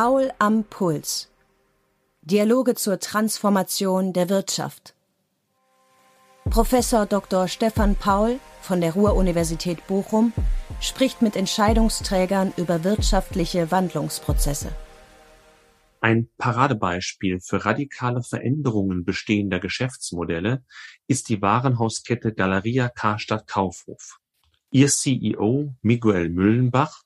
Paul am Puls. Dialoge zur Transformation der Wirtschaft. Professor Dr. Stefan Paul von der Ruhr-Universität Bochum spricht mit Entscheidungsträgern über wirtschaftliche Wandlungsprozesse. Ein Paradebeispiel für radikale Veränderungen bestehender Geschäftsmodelle ist die Warenhauskette Galeria Karstadt Kaufhof. Ihr CEO Miguel Müllenbach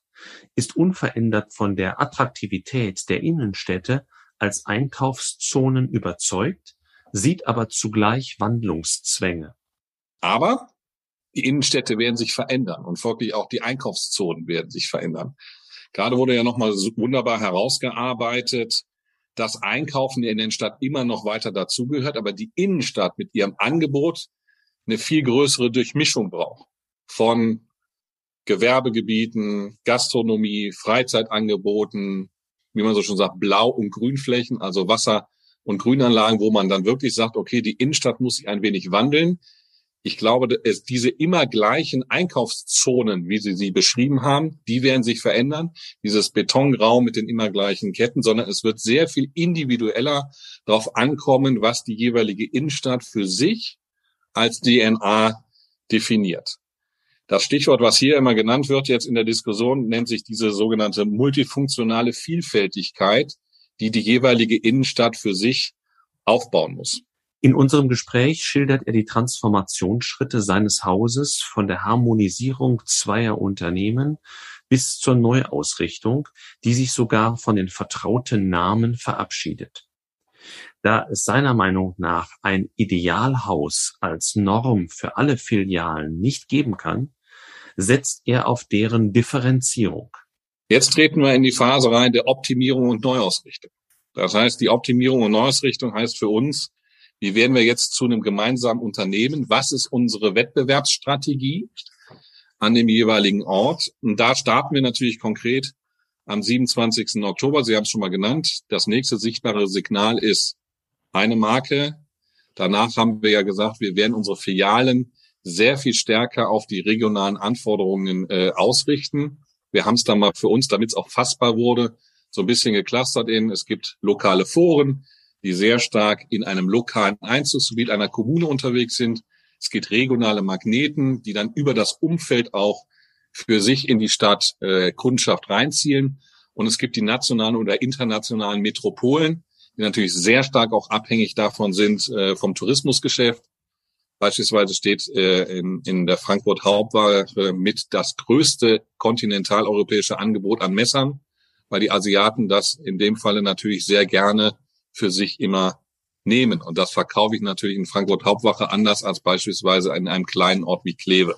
ist unverändert von der Attraktivität der Innenstädte als Einkaufszonen überzeugt, sieht aber zugleich Wandlungszwänge. Aber die Innenstädte werden sich verändern und folglich auch die Einkaufszonen werden sich verändern. Gerade wurde ja nochmal wunderbar herausgearbeitet, dass Einkaufen in der Stadt immer noch weiter dazugehört, aber die Innenstadt mit ihrem Angebot eine viel größere Durchmischung braucht. Von Gewerbegebieten, Gastronomie, Freizeitangeboten, wie man so schon sagt, Blau- und Grünflächen, also Wasser- und Grünanlagen, wo man dann wirklich sagt, okay, die Innenstadt muss sich ein wenig wandeln. Ich glaube, es, diese immer gleichen Einkaufszonen, wie Sie sie beschrieben haben, die werden sich verändern. Dieses Betonraum mit den immer gleichen Ketten, sondern es wird sehr viel individueller darauf ankommen, was die jeweilige Innenstadt für sich als DNA definiert. Das Stichwort, was hier immer genannt wird jetzt in der Diskussion, nennt sich diese sogenannte multifunktionale Vielfältigkeit, die die jeweilige Innenstadt für sich aufbauen muss. In unserem Gespräch schildert er die Transformationsschritte seines Hauses von der Harmonisierung zweier Unternehmen bis zur Neuausrichtung, die sich sogar von den vertrauten Namen verabschiedet. Da es seiner Meinung nach ein Idealhaus als Norm für alle Filialen nicht geben kann, setzt er auf deren Differenzierung. Jetzt treten wir in die Phase rein der Optimierung und Neuausrichtung. Das heißt, die Optimierung und Neuausrichtung heißt für uns, wie werden wir jetzt zu einem gemeinsamen Unternehmen? Was ist unsere Wettbewerbsstrategie an dem jeweiligen Ort? Und da starten wir natürlich konkret am 27. Oktober. Sie haben es schon mal genannt. Das nächste sichtbare Signal ist eine Marke. Danach haben wir ja gesagt, wir werden unsere Filialen sehr viel stärker auf die regionalen Anforderungen äh, ausrichten. Wir haben es dann mal für uns, damit es auch fassbar wurde, so ein bisschen geclustert in, es gibt lokale Foren, die sehr stark in einem lokalen Einzugsgebiet einer Kommune unterwegs sind. Es gibt regionale Magneten, die dann über das Umfeld auch für sich in die Stadt äh, Kundschaft reinzielen. Und es gibt die nationalen oder internationalen Metropolen, die natürlich sehr stark auch abhängig davon sind äh, vom Tourismusgeschäft. Beispielsweise steht äh, in, in der Frankfurt Hauptwahl äh, mit das größte kontinentaleuropäische Angebot an Messern, weil die Asiaten das in dem Falle natürlich sehr gerne für sich immer nehmen. Und das verkaufe ich natürlich in Frankfurt Hauptwache anders als beispielsweise in einem kleinen Ort wie Kleve.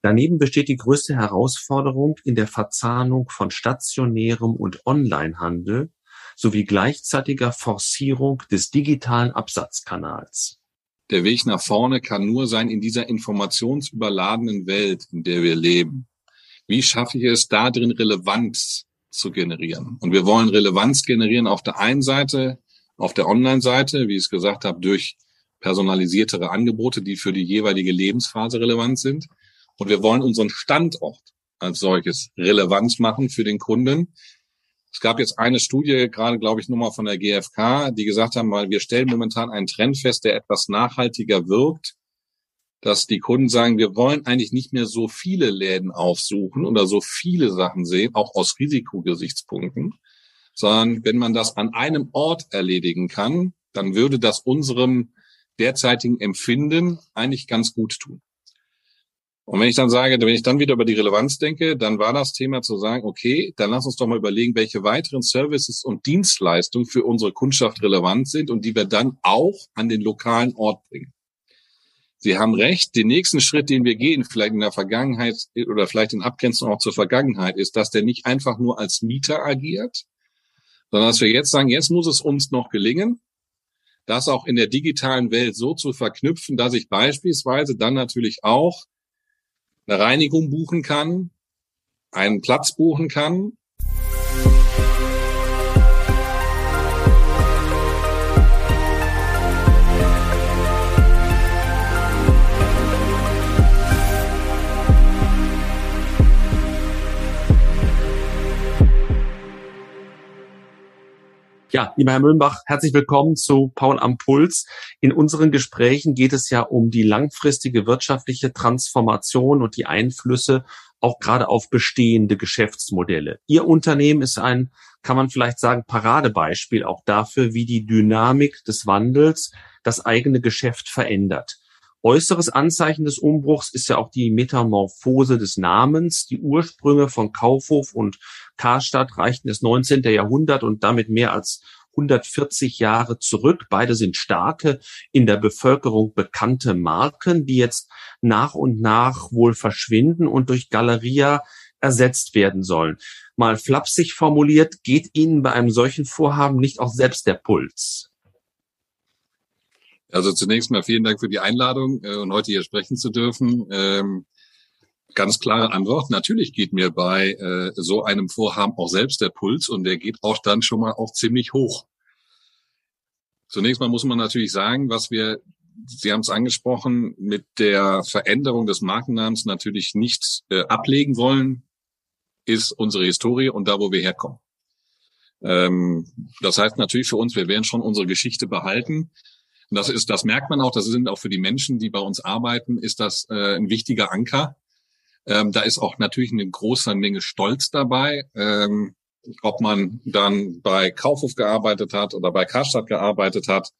Daneben besteht die größte Herausforderung in der Verzahnung von stationärem und Onlinehandel sowie gleichzeitiger Forcierung des digitalen Absatzkanals der Weg nach vorne kann nur sein in dieser informationsüberladenen Welt, in der wir leben. Wie schaffe ich es, da drin Relevanz zu generieren? Und wir wollen Relevanz generieren auf der einen Seite, auf der Online-Seite, wie ich es gesagt habe, durch personalisiertere Angebote, die für die jeweilige Lebensphase relevant sind. Und wir wollen unseren Standort als solches relevant machen für den Kunden, es gab jetzt eine Studie, gerade glaube ich nur mal von der GfK, die gesagt haben, weil wir stellen momentan einen Trend fest, der etwas nachhaltiger wirkt, dass die Kunden sagen, wir wollen eigentlich nicht mehr so viele Läden aufsuchen oder so viele Sachen sehen, auch aus Risikogesichtspunkten, sondern wenn man das an einem Ort erledigen kann, dann würde das unserem derzeitigen Empfinden eigentlich ganz gut tun. Und wenn ich dann sage, wenn ich dann wieder über die Relevanz denke, dann war das Thema zu sagen, okay, dann lass uns doch mal überlegen, welche weiteren Services und Dienstleistungen für unsere Kundschaft relevant sind und die wir dann auch an den lokalen Ort bringen. Sie haben recht, den nächsten Schritt, den wir gehen, vielleicht in der Vergangenheit oder vielleicht in Abgrenzung auch zur Vergangenheit, ist, dass der nicht einfach nur als Mieter agiert, sondern dass wir jetzt sagen, jetzt muss es uns noch gelingen, das auch in der digitalen Welt so zu verknüpfen, dass ich beispielsweise dann natürlich auch eine Reinigung buchen kann, einen Platz buchen kann. Ja, lieber Herr Müllenbach, herzlich willkommen zu Paul am Puls. In unseren Gesprächen geht es ja um die langfristige wirtschaftliche Transformation und die Einflüsse auch gerade auf bestehende Geschäftsmodelle. Ihr Unternehmen ist ein, kann man vielleicht sagen, Paradebeispiel auch dafür, wie die Dynamik des Wandels das eigene Geschäft verändert. Äußeres Anzeichen des Umbruchs ist ja auch die Metamorphose des Namens. Die Ursprünge von Kaufhof und Karstadt reichten das 19. Jahrhundert und damit mehr als 140 Jahre zurück. Beide sind starke, in der Bevölkerung bekannte Marken, die jetzt nach und nach wohl verschwinden und durch Galeria ersetzt werden sollen. Mal flapsig formuliert, geht Ihnen bei einem solchen Vorhaben nicht auch selbst der Puls? Also zunächst mal vielen Dank für die Einladung äh, und heute hier sprechen zu dürfen. Ähm, ganz klare Antwort. Natürlich geht mir bei äh, so einem Vorhaben auch selbst der Puls und der geht auch dann schon mal auch ziemlich hoch. Zunächst mal muss man natürlich sagen, was wir, Sie haben es angesprochen, mit der Veränderung des Markennamens natürlich nicht äh, ablegen wollen, ist unsere Historie und da, wo wir herkommen. Ähm, das heißt natürlich für uns, wir werden schon unsere Geschichte behalten. Und das ist, das merkt man auch, das sind auch für die Menschen, die bei uns arbeiten, ist das äh, ein wichtiger Anker. Ähm, da ist auch natürlich eine große Menge Stolz dabei. Ähm, ob man dann bei Kaufhof gearbeitet hat oder bei Karstadt gearbeitet hat.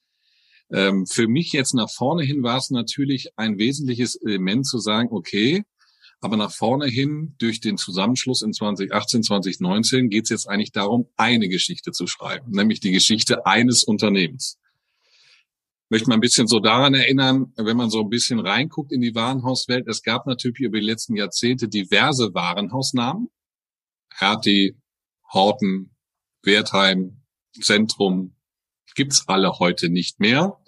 Ähm, für mich jetzt nach vorne hin war es natürlich ein wesentliches Element zu sagen, okay, aber nach vorne hin durch den Zusammenschluss in 2018, 2019 geht es jetzt eigentlich darum, eine Geschichte zu schreiben, nämlich die Geschichte eines Unternehmens möchte mal ein bisschen so daran erinnern, wenn man so ein bisschen reinguckt in die Warenhauswelt, es gab natürlich über die letzten Jahrzehnte diverse Warenhausnamen. Hertie, Horten, Wertheim, Zentrum, gibt's alle heute nicht mehr,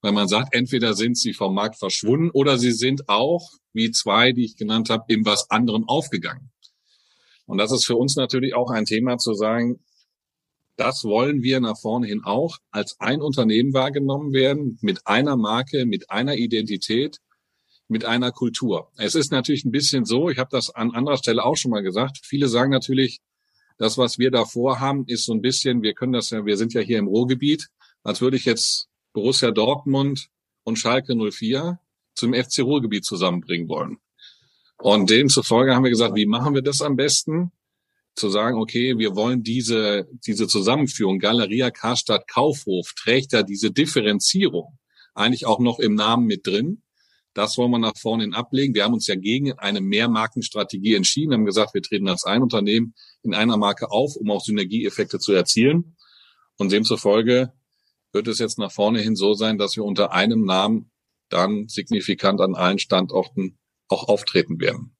weil man sagt, entweder sind sie vom Markt verschwunden oder sie sind auch, wie zwei, die ich genannt habe, in was anderem aufgegangen. Und das ist für uns natürlich auch ein Thema zu sagen, das wollen wir nach vorne hin auch als ein Unternehmen wahrgenommen werden, mit einer Marke, mit einer Identität, mit einer Kultur. Es ist natürlich ein bisschen so, ich habe das an anderer Stelle auch schon mal gesagt, viele sagen natürlich, das, was wir da vorhaben, ist so ein bisschen, wir können das ja, wir sind ja hier im Ruhrgebiet, als würde ich jetzt Borussia Dortmund und Schalke 04 zum FC Ruhrgebiet zusammenbringen wollen. Und demzufolge haben wir gesagt, wie machen wir das am besten? Zu sagen, okay, wir wollen diese, diese Zusammenführung, Galeria Karstadt Kaufhof, trägt da diese Differenzierung eigentlich auch noch im Namen mit drin. Das wollen wir nach vorne hin ablegen. Wir haben uns ja gegen eine Mehrmarkenstrategie entschieden, haben gesagt, wir treten als ein Unternehmen in einer Marke auf, um auch Synergieeffekte zu erzielen. Und demzufolge wird es jetzt nach vorne hin so sein, dass wir unter einem Namen dann signifikant an allen Standorten auch auftreten werden.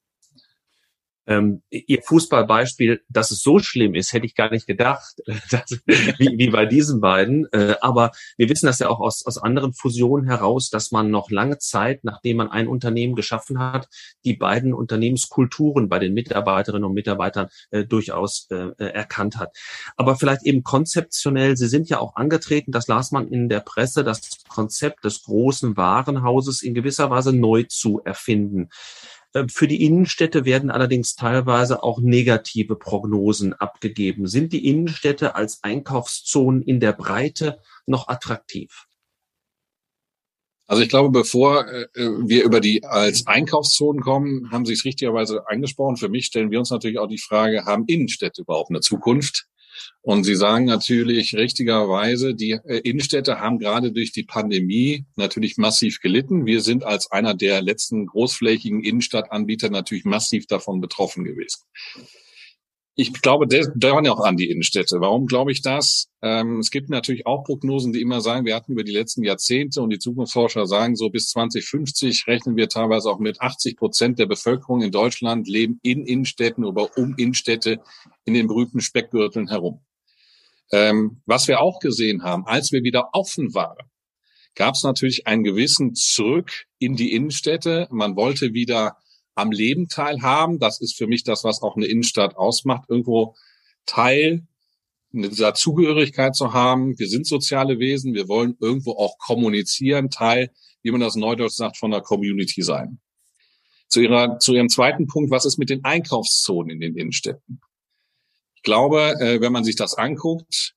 Ähm, ihr Fußballbeispiel, dass es so schlimm ist, hätte ich gar nicht gedacht, dass, wie, wie bei diesen beiden. Äh, aber wir wissen das ja auch aus, aus anderen Fusionen heraus, dass man noch lange Zeit, nachdem man ein Unternehmen geschaffen hat, die beiden Unternehmenskulturen bei den Mitarbeiterinnen und Mitarbeitern äh, durchaus äh, äh erkannt hat. Aber vielleicht eben konzeptionell, Sie sind ja auch angetreten, das las man in der Presse, das Konzept des großen Warenhauses in gewisser Weise neu zu erfinden. Äh, für die Innenstädte werden allerdings teilweise auch negative Prognosen abgegeben. Sind die Innenstädte als Einkaufszonen in der Breite noch attraktiv? Also ich glaube, bevor äh, wir über die als Einkaufszonen kommen, haben Sie es richtigerweise angesprochen. Für mich stellen wir uns natürlich auch die Frage, haben Innenstädte überhaupt eine Zukunft? Und Sie sagen natürlich richtigerweise, die äh, Innenstädte haben gerade durch die Pandemie natürlich massiv gelitten. Wir sind als einer der letzten großflächigen Innenstadtanbieter natürlich massiv davon betroffen gewesen. Ich glaube, da waren ja auch an die Innenstädte. Warum glaube ich das? Ähm, es gibt natürlich auch Prognosen, die immer sagen, wir hatten über die letzten Jahrzehnte und die Zukunftsforscher sagen, so bis 2050 rechnen wir teilweise auch mit 80 Prozent der Bevölkerung in Deutschland leben in Innenstädten oder um Innenstädte in den berühmten Speckgürteln herum. Ähm, was wir auch gesehen haben, als wir wieder offen waren, gab es natürlich einen gewissen Zurück in die Innenstädte. Man wollte wieder am Leben teilhaben. Das ist für mich das, was auch eine Innenstadt ausmacht, irgendwo Teil dieser Zugehörigkeit zu haben. Wir sind soziale Wesen. Wir wollen irgendwo auch kommunizieren, Teil, wie man das neudeutsch sagt, von der Community sein. Zu, ihrer, zu Ihrem zweiten Punkt, was ist mit den Einkaufszonen in den Innenstädten? glaube, äh, wenn man sich das anguckt,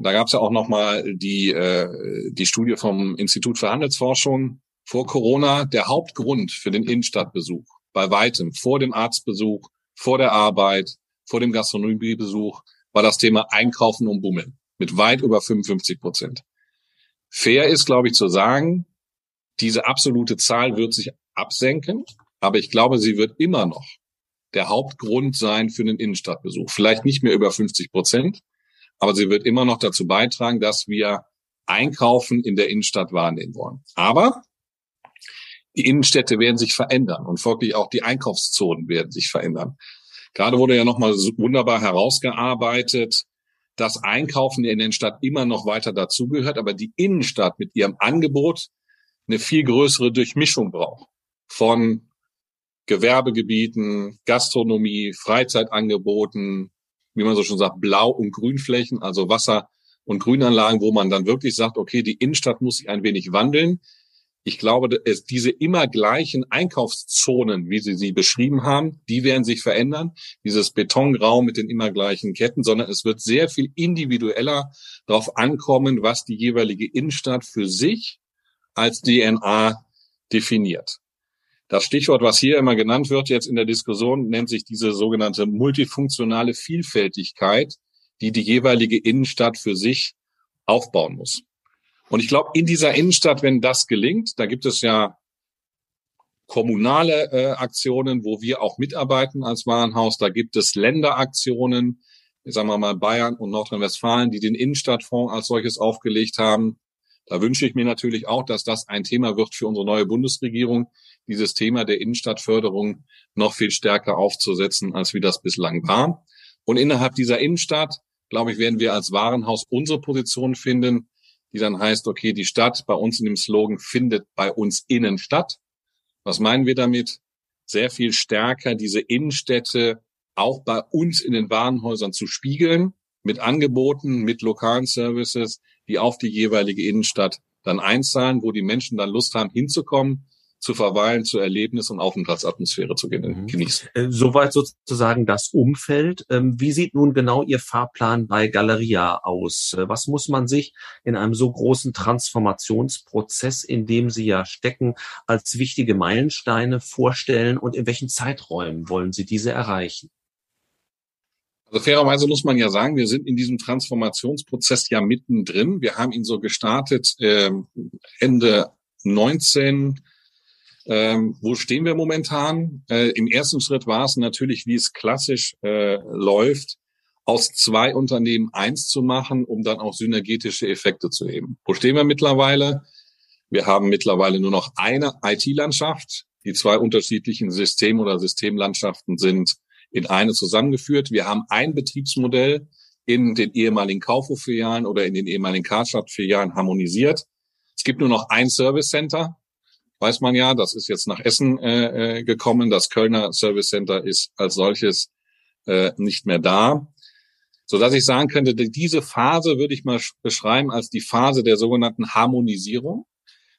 Da gab es ja auch nochmal die, äh, die Studie vom Institut für Handelsforschung vor Corona. Der Hauptgrund für den Innenstadtbesuch bei weitem vor dem Arztbesuch, vor der Arbeit, vor dem Gastronomiebesuch war das Thema Einkaufen und Bummeln mit weit über 55 Prozent. Fair ist, glaube ich, zu sagen, diese absolute Zahl wird sich absenken, aber ich glaube, sie wird immer noch der Hauptgrund sein für den Innenstadtbesuch. Vielleicht nicht mehr über 50 Prozent, aber sie wird immer noch dazu beitragen, dass wir Einkaufen in der Innenstadt wahrnehmen wollen. Aber die Innenstädte werden sich verändern und folglich auch die Einkaufszonen werden sich verändern. Gerade wurde ja nochmal wunderbar herausgearbeitet, dass Einkaufen in der Stadt immer noch weiter dazugehört, aber die Innenstadt mit ihrem Angebot eine viel größere Durchmischung braucht von Gewerbegebieten, Gastronomie, Freizeitangeboten, wie man so schon sagt, Blau- und Grünflächen, also Wasser- und Grünanlagen, wo man dann wirklich sagt, okay, die Innenstadt muss sich ein wenig wandeln. Ich glaube, es, diese immer gleichen Einkaufszonen, wie Sie sie beschrieben haben, die werden sich verändern. Dieses Betongrau mit den immer gleichen Ketten, sondern es wird sehr viel individueller darauf ankommen, was die jeweilige Innenstadt für sich als DNA definiert. Das Stichwort, was hier immer genannt wird jetzt in der Diskussion, nennt sich diese sogenannte multifunktionale Vielfältigkeit, die die jeweilige Innenstadt für sich aufbauen muss. Und ich glaube, in dieser Innenstadt, wenn das gelingt, da gibt es ja kommunale äh, Aktionen, wo wir auch mitarbeiten als Warenhaus. Da gibt es Länderaktionen, sagen wir mal Bayern und Nordrhein-Westfalen, die den Innenstadtfonds als solches aufgelegt haben. Da wünsche ich mir natürlich auch, dass das ein Thema wird für unsere neue Bundesregierung, dieses Thema der Innenstadtförderung noch viel stärker aufzusetzen, als wie das bislang war. Und innerhalb dieser Innenstadt, glaube ich, werden wir als Warenhaus unsere Position finden, die dann heißt, okay, die Stadt bei uns in dem Slogan findet bei uns innen statt. Was meinen wir damit? Sehr viel stärker diese Innenstädte auch bei uns in den Warenhäusern zu spiegeln, mit Angeboten, mit lokalen Services, die auf die jeweilige Innenstadt dann einzahlen, wo die Menschen dann Lust haben hinzukommen zu verweilen, zu Erlebnis- und Aufenthaltsatmosphäre zu mhm. genießen. Äh, soweit sozusagen das Umfeld. Ähm, wie sieht nun genau Ihr Fahrplan bei Galeria aus? Äh, was muss man sich in einem so großen Transformationsprozess, in dem Sie ja stecken, als wichtige Meilensteine vorstellen und in welchen Zeiträumen wollen Sie diese erreichen? Also fairerweise muss man ja sagen, wir sind in diesem Transformationsprozess ja mittendrin. Wir haben ihn so gestartet äh, Ende 19 ähm, wo stehen wir momentan? Äh, Im ersten Schritt war es natürlich, wie es klassisch äh, läuft, aus zwei Unternehmen eins zu machen, um dann auch synergetische Effekte zu heben. Wo stehen wir mittlerweile? Wir haben mittlerweile nur noch eine IT-Landschaft. Die zwei unterschiedlichen System- oder Systemlandschaften sind in eine zusammengeführt. Wir haben ein Betriebsmodell in den ehemaligen Kaufhof-Filialen oder in den ehemaligen Karstadt-Filialen harmonisiert. Es gibt nur noch ein Service Center, weiß man ja, das ist jetzt nach Essen äh, äh, gekommen. Das Kölner Service Center ist als solches äh, nicht mehr da. So dass ich sagen könnte, diese Phase würde ich mal beschreiben als die Phase der sogenannten Harmonisierung.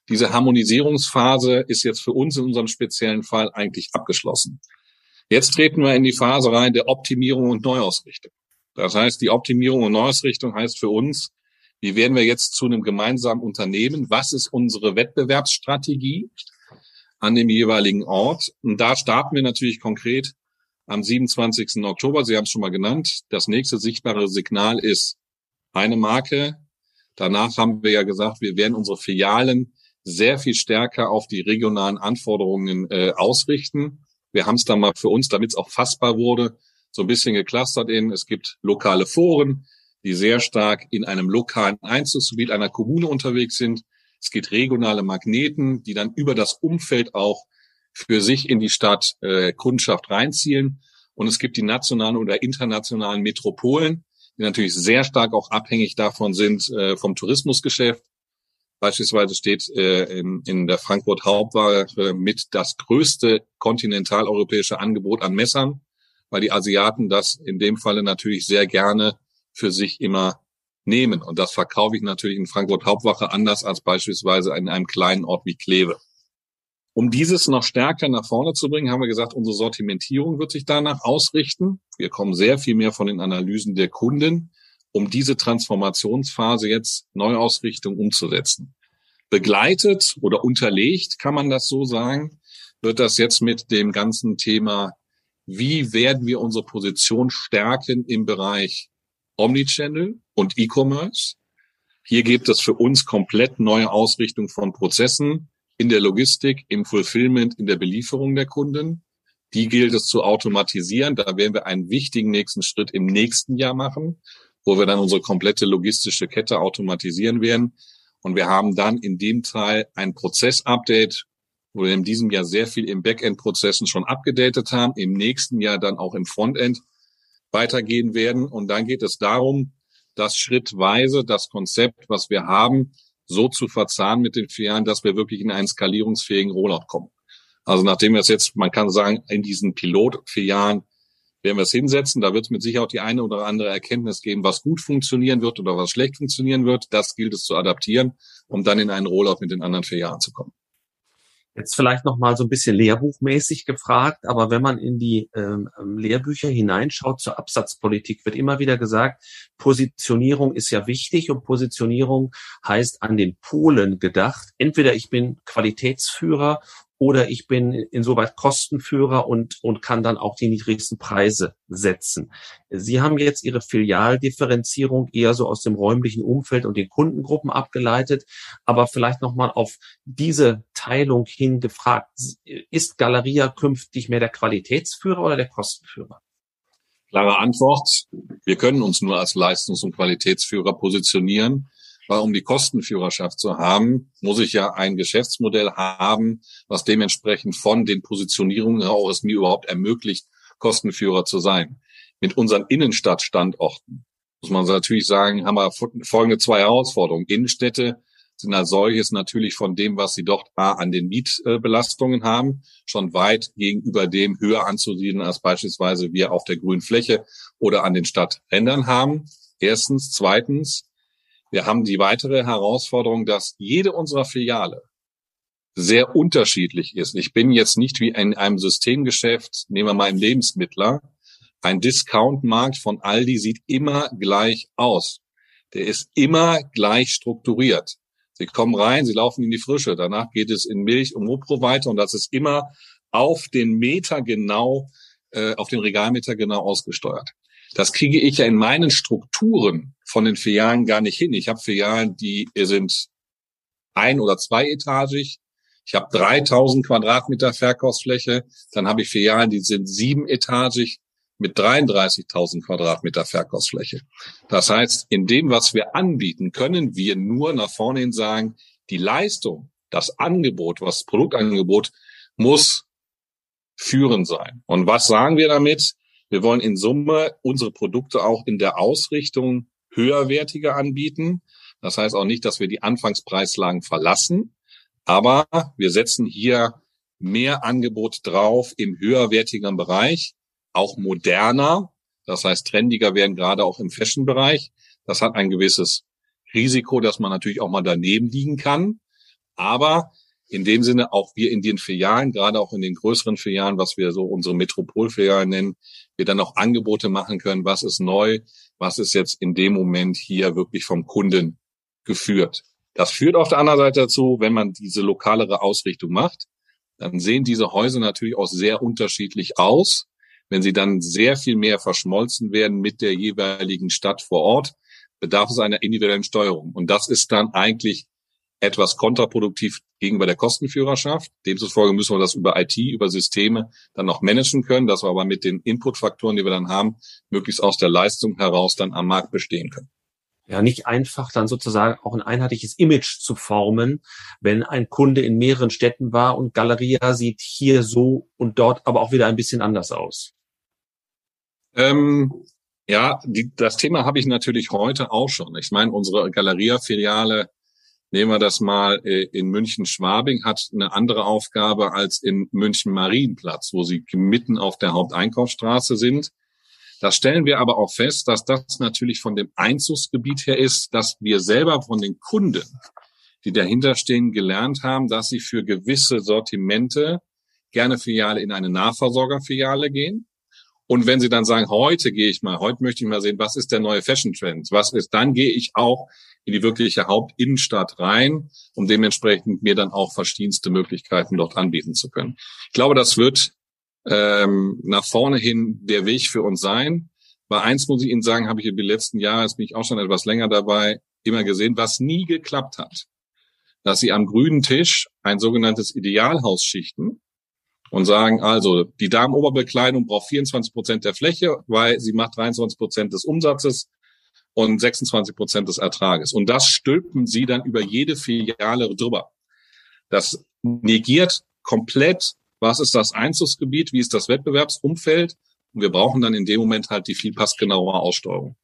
Diese Harmonisierungsphase ist jetzt für uns in unserem speziellen Fall eigentlich abgeschlossen. Jetzt treten wir in die Phase rein der Optimierung und Neuausrichtung. Das heißt, die Optimierung und Neuausrichtung heißt für uns, wie werden wir jetzt zu einem gemeinsamen Unternehmen? Was ist unsere Wettbewerbsstrategie an dem jeweiligen Ort? Und da starten wir natürlich konkret am 27. Oktober. Sie haben es schon mal genannt. Das nächste sichtbare Signal ist eine Marke. Danach haben wir ja gesagt, wir werden unsere Filialen sehr viel stärker auf die regionalen Anforderungen äh, ausrichten. Wir haben es dann mal für uns, damit es auch fassbar wurde, so ein bisschen geclustert in, es gibt lokale Foren, die sehr stark in einem lokalen Einzugsgebiet einer Kommune unterwegs sind. Es gibt regionale Magneten, die dann über das Umfeld auch für sich in die Stadt äh, Kundschaft reinziehen. Und es gibt die nationalen oder internationalen Metropolen, die natürlich sehr stark auch abhängig davon sind äh, vom Tourismusgeschäft. Beispielsweise steht äh, in, in der Frankfurt Hauptwache mit das größte kontinentaleuropäische Angebot an Messern, weil die Asiaten das in dem Falle natürlich sehr gerne für sich immer nehmen. Und das verkaufe ich natürlich in Frankfurt Hauptwache anders als beispielsweise in einem kleinen Ort wie Kleve. Um dieses noch stärker nach vorne zu bringen, haben wir gesagt, unsere Sortimentierung wird sich danach ausrichten. Wir kommen sehr viel mehr von den Analysen der Kunden um diese Transformationsphase jetzt Neuausrichtung umzusetzen. Begleitet oder unterlegt, kann man das so sagen, wird das jetzt mit dem ganzen Thema, wie werden wir unsere Position stärken im Bereich Omnichannel und E-Commerce. Hier gibt es für uns komplett neue Ausrichtung von Prozessen in der Logistik, im Fulfillment, in der Belieferung der Kunden. Die gilt es zu automatisieren. Da werden wir einen wichtigen nächsten Schritt im nächsten Jahr machen, wo wir dann unsere komplette logistische Kette automatisieren werden. Und wir haben dann in dem Teil ein Prozessupdate, wo wir in diesem Jahr sehr viel im Backend-Prozessen schon abgedatet haben, im nächsten Jahr dann auch im Frontend weitergehen werden. Und dann geht es darum, das schrittweise das Konzept, was wir haben, so zu verzahnen mit den Filialen, dass wir wirklich in einen skalierungsfähigen Rollout kommen. Also nachdem wir es jetzt, man kann sagen, in diesen Pilotfilialen werden wir es hinsetzen. Da wird es mit Sicherheit die eine oder andere Erkenntnis geben, was gut funktionieren wird oder was schlecht funktionieren wird. Das gilt es zu adaptieren, um dann in einen Rollout mit den anderen Jahren zu kommen. Jetzt vielleicht noch mal so ein bisschen lehrbuchmäßig gefragt, aber wenn man in die ähm, ähm, Lehrbücher hineinschaut zur Absatzpolitik, wird immer wieder gesagt, Positionierung ist ja wichtig und Positionierung heißt an den Polen gedacht. Entweder ich bin Qualitätsführer oder ich bin insoweit Kostenführer und, und kann dann auch die niedrigsten Preise setzen. Sie haben jetzt Ihre Filialdifferenzierung eher so aus dem räumlichen Umfeld und den Kundengruppen abgeleitet, aber vielleicht nochmal auf diese Teilung hin gefragt. Ist Galeria künftig mehr der Qualitätsführer oder der Kostenführer? Klare Antwort. Wir können uns nur als Leistungs- und Qualitätsführer positionieren weil um die Kostenführerschaft zu haben, muss ich ja ein Geschäftsmodell haben, was dementsprechend von den Positionierungen auch es mir überhaupt ermöglicht, Kostenführer zu sein. Mit unseren Innenstadtstandorten muss man natürlich sagen, haben wir folgende zwei Herausforderungen. Innenstädte sind als solches natürlich von dem, was sie dort A, an den Mietbelastungen haben, schon weit gegenüber dem höher anzusiedeln, als beispielsweise wir auf der grünen Fläche oder an den Stadträndern haben. Erstens. Zweitens, wir haben die weitere Herausforderung, dass jede unserer Filiale sehr unterschiedlich ist. Ich bin jetzt nicht wie in einem Systemgeschäft, nehmen wir mal einen Lebensmittler. Ein Discount-Markt von Aldi sieht immer gleich aus. Der ist immer gleich strukturiert. Sie kommen rein, sie laufen in die Frische. Danach geht es in Milch und Mopro weiter und das ist immer auf den Meter genau, äh, auf den Regalmeter genau ausgesteuert. Das kriege ich ja in meinen Strukturen von den Filialen gar nicht hin. Ich habe Filialen, die sind ein- oder zweietagig. Ich habe 3000 Quadratmeter Verkaufsfläche. Dann habe ich Filialen, die sind siebenetagig mit 33.000 Quadratmeter Verkaufsfläche. Das heißt, in dem, was wir anbieten, können wir nur nach vorne hin sagen, die Leistung, das Angebot, was Produktangebot muss führend sein. Und was sagen wir damit? Wir wollen in Summe unsere Produkte auch in der Ausrichtung höherwertiger anbieten. Das heißt auch nicht, dass wir die Anfangspreislagen verlassen, aber wir setzen hier mehr Angebot drauf im höherwertigen Bereich, auch moderner. Das heißt, trendiger werden gerade auch im Fashion-Bereich. Das hat ein gewisses Risiko, dass man natürlich auch mal daneben liegen kann. Aber in dem Sinne auch wir in den Filialen, gerade auch in den größeren Filialen, was wir so unsere Metropolfilialen nennen, wir dann auch Angebote machen können, was ist neu, was ist jetzt in dem Moment hier wirklich vom Kunden geführt. Das führt auf der anderen Seite dazu, wenn man diese lokalere Ausrichtung macht, dann sehen diese Häuser natürlich auch sehr unterschiedlich aus. Wenn sie dann sehr viel mehr verschmolzen werden mit der jeweiligen Stadt vor Ort, bedarf es einer individuellen Steuerung. Und das ist dann eigentlich etwas kontraproduktiv gegenüber der Kostenführerschaft. Demzufolge müssen wir das über IT, über Systeme dann noch managen können, dass wir aber mit den Inputfaktoren, die wir dann haben, möglichst aus der Leistung heraus dann am Markt bestehen können. Ja, nicht einfach dann sozusagen auch ein einheitliches Image zu formen, wenn ein Kunde in mehreren Städten war und Galeria sieht hier so und dort aber auch wieder ein bisschen anders aus. Ähm, ja, die, das Thema habe ich natürlich heute auch schon. Ich meine, unsere Galeria-Filiale Nehmen wir das mal äh, in München-Schwabing, hat eine andere Aufgabe als in München-Marienplatz, wo sie mitten auf der Haupteinkaufsstraße sind. Das stellen wir aber auch fest, dass das natürlich von dem Einzugsgebiet her ist, dass wir selber von den Kunden, die dahinter stehen, gelernt haben, dass sie für gewisse Sortimente gerne Filiale in eine Nahversorgerfiliale gehen Und wenn Sie dann sagen, heute gehe ich mal, heute möchte ich mal sehen, was ist der neue Fashion Trend? Was ist, dann gehe ich auch in die wirkliche Hauptinnenstadt rein, um dementsprechend mir dann auch verschiedenste Möglichkeiten dort anbieten zu können. Ich glaube, das wird ähm, nach vorne hin der Weg für uns sein. Bei eins muss ich Ihnen sagen, habe ich in den letzten Jahren, jetzt bin ich auch schon etwas länger dabei, immer gesehen, was nie geklappt hat. Dass Sie am grünen Tisch ein sogenanntes Idealhaus schichten, und sagen also, die Damenoberbekleidung braucht 24 Prozent der Fläche, weil sie macht 23 Prozent des Umsatzes und 26 Prozent des Ertrages. Und das stülpen sie dann über jede Filiale drüber. Das negiert komplett, was ist das Einzugsgebiet, wie ist das Wettbewerbsumfeld. Und wir brauchen dann in dem Moment halt die viel passgenauere Aussteuerung.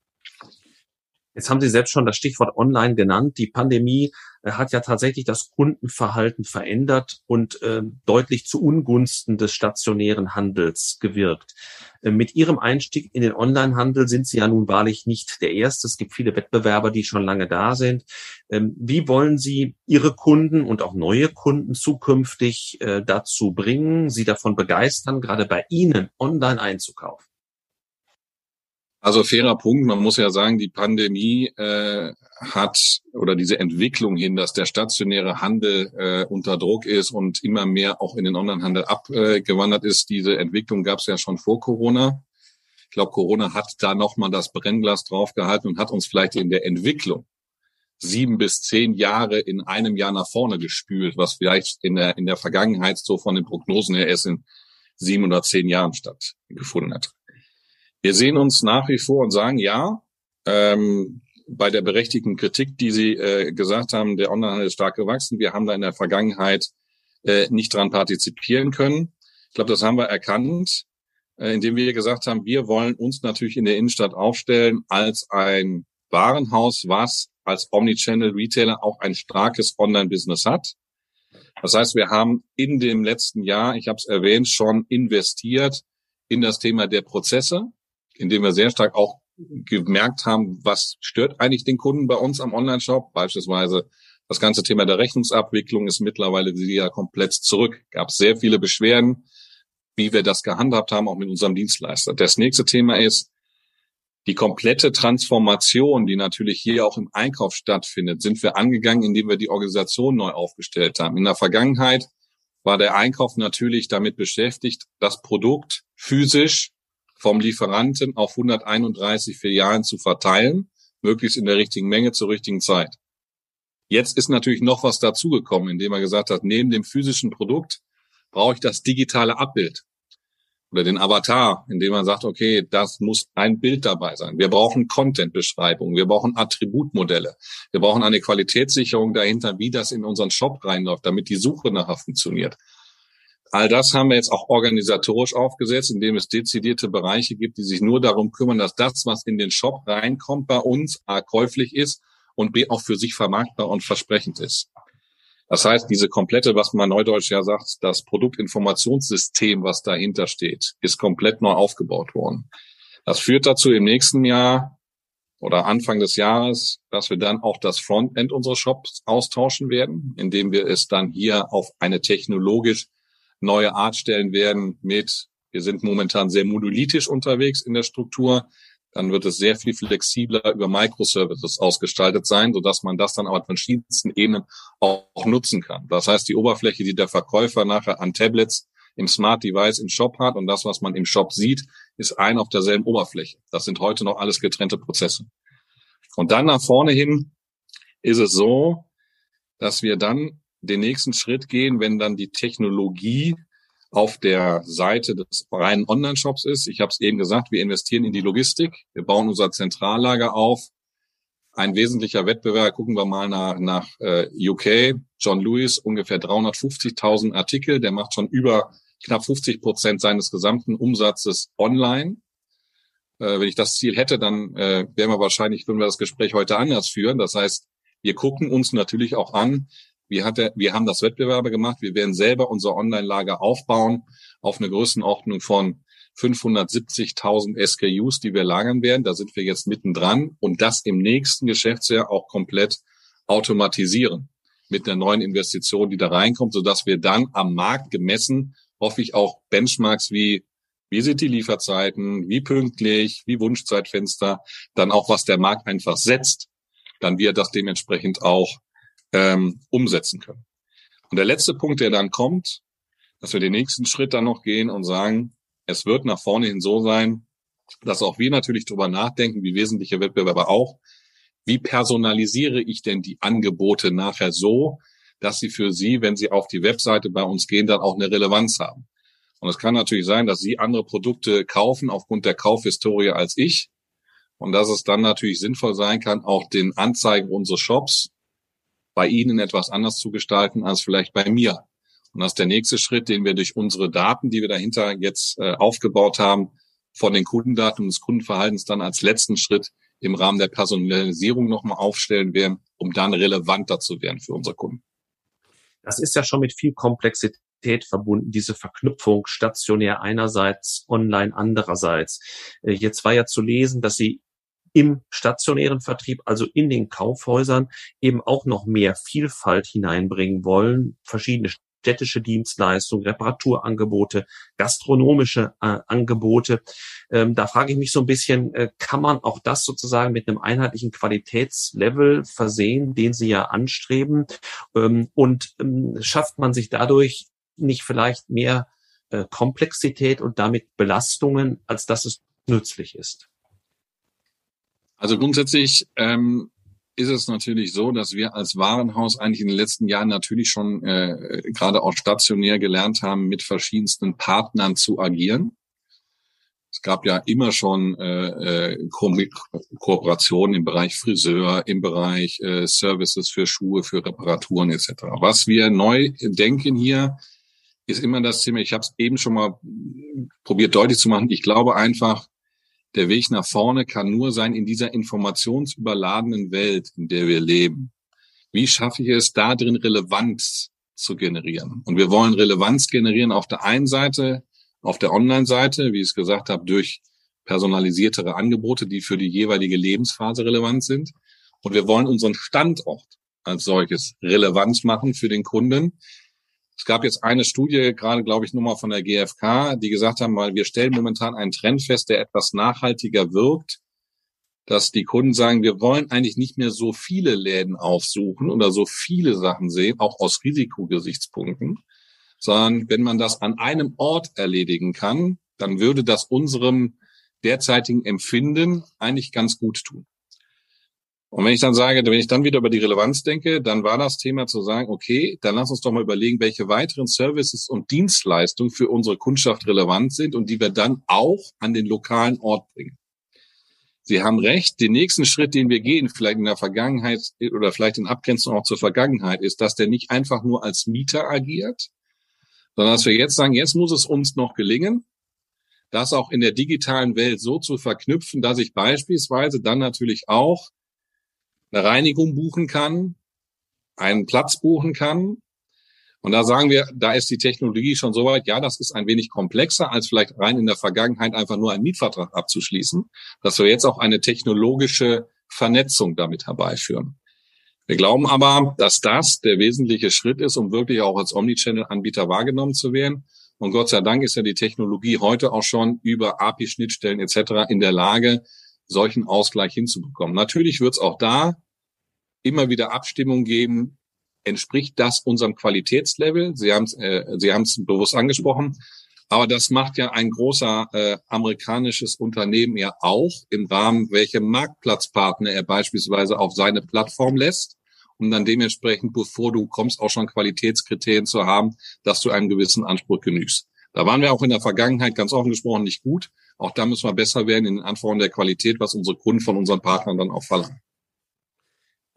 Jetzt haben Sie selbst schon das Stichwort Online genannt. Die Pandemie hat ja tatsächlich das Kundenverhalten verändert und äh, deutlich zu Ungunsten des stationären Handels gewirkt. Äh, mit Ihrem Einstieg in den Onlinehandel sind Sie ja nun wahrlich nicht der Erste. Es gibt viele Wettbewerber, die schon lange da sind. Ähm, wie wollen Sie Ihre Kunden und auch neue Kunden zukünftig äh, dazu bringen, Sie davon begeistern, gerade bei Ihnen online einzukaufen? Also fairer Punkt. Man muss ja sagen, die Pandemie äh, hat oder diese Entwicklung hin, dass der stationäre Handel äh, unter Druck ist und immer mehr auch in den Onlinehandel abgewandert äh, ist. Diese Entwicklung gab es ja schon vor Corona. Ich glaube, Corona hat da nochmal das Brennglas draufgehalten und hat uns vielleicht in der Entwicklung sieben bis zehn Jahre in einem Jahr nach vorne gespült, was vielleicht in der, in der Vergangenheit so von den Prognosen her erst in sieben oder zehn Jahren stattgefunden hat. Wir sehen uns nach wie vor und sagen, ja, ähm, bei der berechtigten Kritik, die Sie äh, gesagt haben, der Onlinehandel ist stark gewachsen. Wir haben da in der Vergangenheit äh, nicht dran partizipieren können. Ich glaube, das haben wir erkannt, äh, indem wir gesagt haben, wir wollen uns natürlich in der Innenstadt aufstellen als ein Warenhaus, was als Omnichannel-Retailer auch ein starkes Online-Business hat. Das heißt, wir haben in dem letzten Jahr, ich habe es erwähnt, schon investiert in das Thema der Prozesse indem wir sehr stark auch gemerkt haben, was stört eigentlich den Kunden bei uns am Online-Shop. Beispielsweise das ganze Thema der Rechnungsabwicklung ist mittlerweile wieder komplett zurück. Gab sehr viele Beschwerden, wie wir das gehandhabt haben, auch mit unserem Dienstleister. Das nächste Thema ist die komplette Transformation, die natürlich hier auch im Einkauf stattfindet, sind wir angegangen, indem wir die Organisation neu aufgestellt haben. In der Vergangenheit war der Einkauf natürlich damit beschäftigt, das Produkt physisch vom Lieferanten auf 131 Filialen zu verteilen, möglichst in der richtigen Menge zur richtigen Zeit. Jetzt ist natürlich noch was dazugekommen, indem er gesagt hat, neben dem physischen Produkt brauche ich das digitale Abbild oder den Avatar, indem man sagt, okay, das muss ein Bild dabei sein. Wir brauchen Content-Beschreibungen, wir brauchen Attributmodelle, wir brauchen eine Qualitätssicherung dahinter, wie das in unseren Shop reinläuft, damit die Suche nachher funktioniert. All das haben wir jetzt auch organisatorisch aufgesetzt, indem es dezidierte Bereiche gibt, die sich nur darum kümmern, dass das, was in den Shop reinkommt bei uns, A, käuflich ist und B, auch für sich vermarktbar und versprechend ist. Das heißt, diese komplette, was man neudeutsch ja sagt, das Produktinformationssystem, was dahinter steht, ist komplett neu aufgebaut worden. Das führt dazu im nächsten Jahr oder Anfang des Jahres, dass wir dann auch das Frontend unserer Shops austauschen werden, indem wir es dann hier auf eine technologisch neue Art stellen werden mit, wir sind momentan sehr monolithisch unterwegs in der Struktur, dann wird es sehr viel flexibler über Microservices ausgestaltet sein, sodass man das dann an verschiedensten Ebenen auch nutzen kann. Das heißt, die Oberfläche, die der Verkäufer nachher an Tablets im Smart Device im Shop hat und das, was man im Shop sieht, ist ein auf derselben Oberfläche. Das sind heute noch alles getrennte Prozesse. Und dann nach vorne hin ist es so, dass wir dann den nächsten Schritt gehen, wenn dann die Technologie auf der Seite des reinen Online-Shops ist. Ich habe es eben gesagt, wir investieren in die Logistik, wir bauen unser Zentrallager auf. Ein wesentlicher Wettbewerb, gucken wir mal nach, nach äh, UK, John Lewis, ungefähr 350.000 Artikel, der macht schon über knapp 50 Prozent seines gesamten Umsatzes online. Äh, wenn ich das Ziel hätte, dann äh, wären wir wahrscheinlich, würden wir das Gespräch heute anders führen. Das heißt, wir gucken uns natürlich auch an, wir, hat der, wir haben das Wettbewerbe gemacht. Wir werden selber unser Online-Lager aufbauen auf eine Größenordnung von 570.000 SKUs, die wir lagern werden. Da sind wir jetzt mittendran und das im nächsten Geschäftsjahr auch komplett automatisieren mit der neuen Investition, die da reinkommt, sodass wir dann am Markt gemessen, hoffe ich, auch Benchmarks wie Wie sind die Lieferzeiten? Wie pünktlich? Wie Wunschzeitfenster? Dann auch, was der Markt einfach setzt, dann wir das dementsprechend auch ähm, umsetzen können. Und der letzte Punkt, der dann kommt, dass wir den nächsten Schritt dann noch gehen und sagen, es wird nach vorne hin so sein, dass auch wir natürlich darüber nachdenken, wie wesentliche Wettbewerber auch, wie personalisiere ich denn die Angebote nachher so, dass sie für Sie, wenn Sie auf die Webseite bei uns gehen, dann auch eine Relevanz haben. Und es kann natürlich sein, dass Sie andere Produkte kaufen aufgrund der Kaufhistorie als ich. Und dass es dann natürlich sinnvoll sein kann, auch den Anzeigen unseres Shops bei Ihnen etwas anders zu gestalten als vielleicht bei mir. Und das ist der nächste Schritt, den wir durch unsere Daten, die wir dahinter jetzt äh, aufgebaut haben, von den Kundendaten und des Kundenverhaltens dann als letzten Schritt im Rahmen der Personalisierung nochmal aufstellen werden, um dann relevanter zu werden für unsere Kunden. Das ist ja schon mit viel Komplexität verbunden, diese Verknüpfung stationär einerseits, online andererseits. Äh, jetzt war ja zu lesen, dass Sie im stationären Vertrieb, also in den Kaufhäusern, eben auch noch mehr Vielfalt hineinbringen wollen, verschiedene städtische Dienstleistungen, Reparaturangebote, gastronomische äh, Angebote. Ähm, da frage ich mich so ein bisschen, äh, kann man auch das sozusagen mit einem einheitlichen Qualitätslevel versehen, den Sie ja anstreben? Ähm, und ähm, schafft man sich dadurch nicht vielleicht mehr äh, Komplexität und damit Belastungen, als dass es nützlich ist? Also grundsätzlich ähm, ist es natürlich so, dass wir als Warenhaus eigentlich in den letzten Jahren natürlich schon äh, gerade auch stationär gelernt haben, mit verschiedensten Partnern zu agieren. Es gab ja immer schon äh, äh Ko Kooperationen im Bereich Friseur, im Bereich äh, Services für Schuhe, für Reparaturen etc. Was wir neu denken hier, ist immer das Thema, ich habe es eben schon mal probiert deutlich zu machen, ich glaube einfach, der Weg nach vorne kann nur sein in dieser informationsüberladenen Welt, in der wir leben. Wie schaffe ich es, da drin Relevanz zu generieren? Und wir wollen Relevanz generieren auf der einen Seite, auf der Online-Seite, wie ich es gesagt habe, durch personalisiertere Angebote, die für die jeweilige Lebensphase relevant sind. Und wir wollen unseren Standort als solches relevant machen für den Kunden, es gab jetzt eine Studie, gerade glaube ich nur mal von der GfK, die gesagt haben, weil wir stellen momentan einen Trend fest, der etwas nachhaltiger wirkt, dass die Kunden sagen, wir wollen eigentlich nicht mehr so viele Läden aufsuchen oder so viele Sachen sehen, auch aus Risikogesichtspunkten, sondern wenn man das an einem Ort erledigen kann, dann würde das unserem derzeitigen Empfinden eigentlich ganz gut tun. Und wenn ich dann sage, wenn ich dann wieder über die Relevanz denke, dann war das Thema zu sagen, okay, dann lass uns doch mal überlegen, welche weiteren Services und Dienstleistungen für unsere Kundschaft relevant sind und die wir dann auch an den lokalen Ort bringen. Sie haben recht, den nächsten Schritt, den wir gehen, vielleicht in der Vergangenheit oder vielleicht in Abgrenzung auch zur Vergangenheit, ist, dass der nicht einfach nur als Mieter agiert, sondern dass wir jetzt sagen, jetzt muss es uns noch gelingen, das auch in der digitalen Welt so zu verknüpfen, dass ich beispielsweise dann natürlich auch eine Reinigung buchen kann, einen Platz buchen kann. Und da sagen wir, da ist die Technologie schon so weit, ja, das ist ein wenig komplexer, als vielleicht rein in der Vergangenheit einfach nur einen Mietvertrag abzuschließen, dass wir jetzt auch eine technologische Vernetzung damit herbeiführen. Wir glauben aber, dass das der wesentliche Schritt ist, um wirklich auch als Omnichannel-Anbieter wahrgenommen zu werden. Und Gott sei Dank ist ja die Technologie heute auch schon über API-Schnittstellen etc. in der Lage, solchen Ausgleich hinzubekommen. Natürlich wird es auch da immer wieder Abstimmung geben, entspricht das unserem Qualitätslevel? Sie haben es äh, Sie haben es bewusst angesprochen. Aber das macht ja ein großer äh, amerikanisches Unternehmen ja auch im Rahmen, welche Marktplatzpartner er beispielsweise auf seine Plattform lässt, um dann dementsprechend, bevor du kommst, auch schon Qualitätskriterien zu haben, dass du einem gewissen Anspruch genügst. Da waren wir auch in der Vergangenheit ganz offen gesprochen nicht gut. Auch da müssen wir besser werden in den Anforderungen der Qualität, was unsere Kunden von unseren Partnern dann auch verlangen.